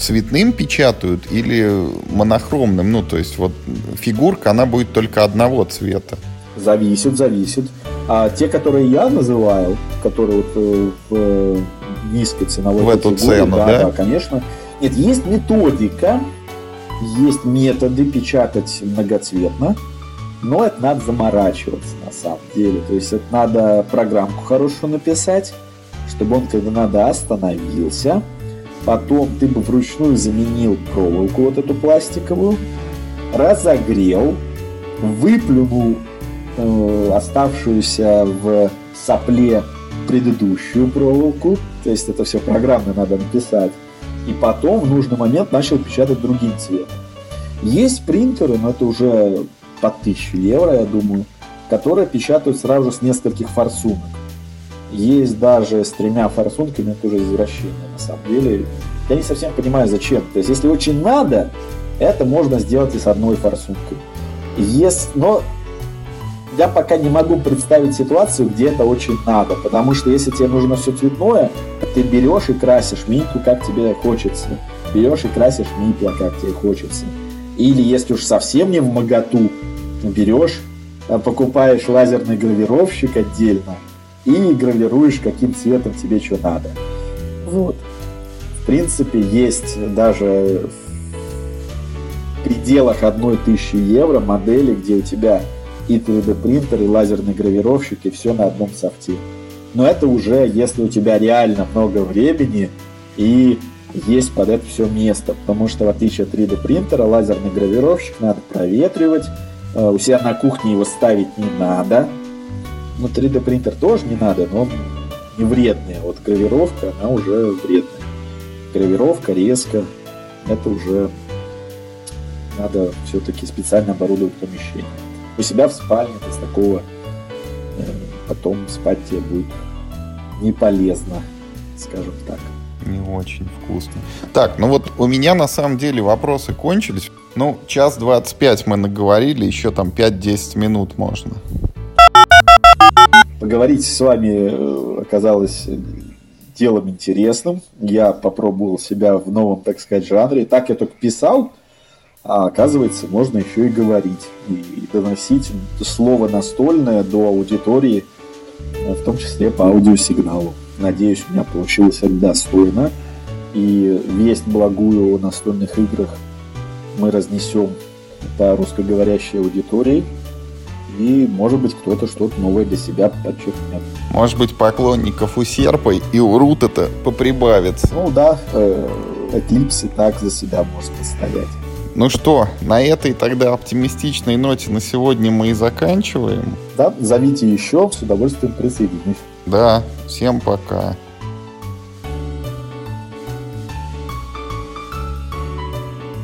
цветным печатают или монохромным? Ну, то есть вот фигурка, она будет только одного цвета. Зависит, зависит. А те, которые я называю, которые вот э, в э, низкой ценовой в эту цену, да, да? да, конечно. Нет, есть методика, есть методы печатать многоцветно, но это надо заморачиваться на самом деле. То есть это надо программку хорошую написать, чтобы он, когда надо, остановился. Потом ты бы вручную заменил проволоку вот эту пластиковую, разогрел, выплюнул э, оставшуюся в сопле предыдущую проволоку. То есть это все программно надо написать. И потом в нужный момент начал печатать другим цветом. Есть принтеры, но это уже по 1000 евро, я думаю, которые печатают сразу с нескольких форсунок. Есть даже с тремя форсунками, уже извращение на самом деле. Я не совсем понимаю, зачем. То есть, если очень надо, это можно сделать и с одной форсункой. Есть, но я пока не могу представить ситуацию, где это очень надо. Потому что если тебе нужно все цветное, ты берешь и красишь минку, как тебе хочется. Берешь и красишь мипла, как тебе хочется. Или если уж совсем не в моготу, берешь, а покупаешь лазерный гравировщик отдельно и гравируешь, каким цветом тебе что надо. Вот. В принципе, есть даже в пределах одной тысячи евро модели, где у тебя и 3D принтер, и лазерный гравировщик, и все на одном софте. Но это уже, если у тебя реально много времени и есть под это все место, потому что в отличие от 3D принтера, лазерный гравировщик надо проветривать, э, у себя на кухне его ставить не надо. Ну, 3D принтер тоже не надо, но не вредный. Вот гравировка, она уже вредная. Гравировка, резко, это уже надо все-таки специально оборудовать помещение. У себя в спальне без такого э, потом спать тебе будет не полезно, скажем так не очень вкусно. Так, ну вот у меня на самом деле вопросы кончились. Ну, час двадцать пять мы наговорили, еще там 5-10 минут можно. Поговорить с вами э, оказалось делом интересным. Я попробовал себя в новом, так сказать, жанре. Так я только писал, а оказывается, можно еще и говорить. И доносить слово настольное до аудитории, э, в том числе по аудиосигналу. Надеюсь, у меня получилось это достойно. И весть благую о настольных играх мы разнесем по русскоговорящей аудитории. И, может быть, кто-то что-то новое для себя подчеркнет. Может быть, поклонников у серпа и у рут это поприбавится. Ну да, э, Эклипс и так за себя может постоять. Ну что, на этой тогда оптимистичной ноте на сегодня мы и заканчиваем. Да, зовите еще, с удовольствием присоединюсь. Да, всем пока.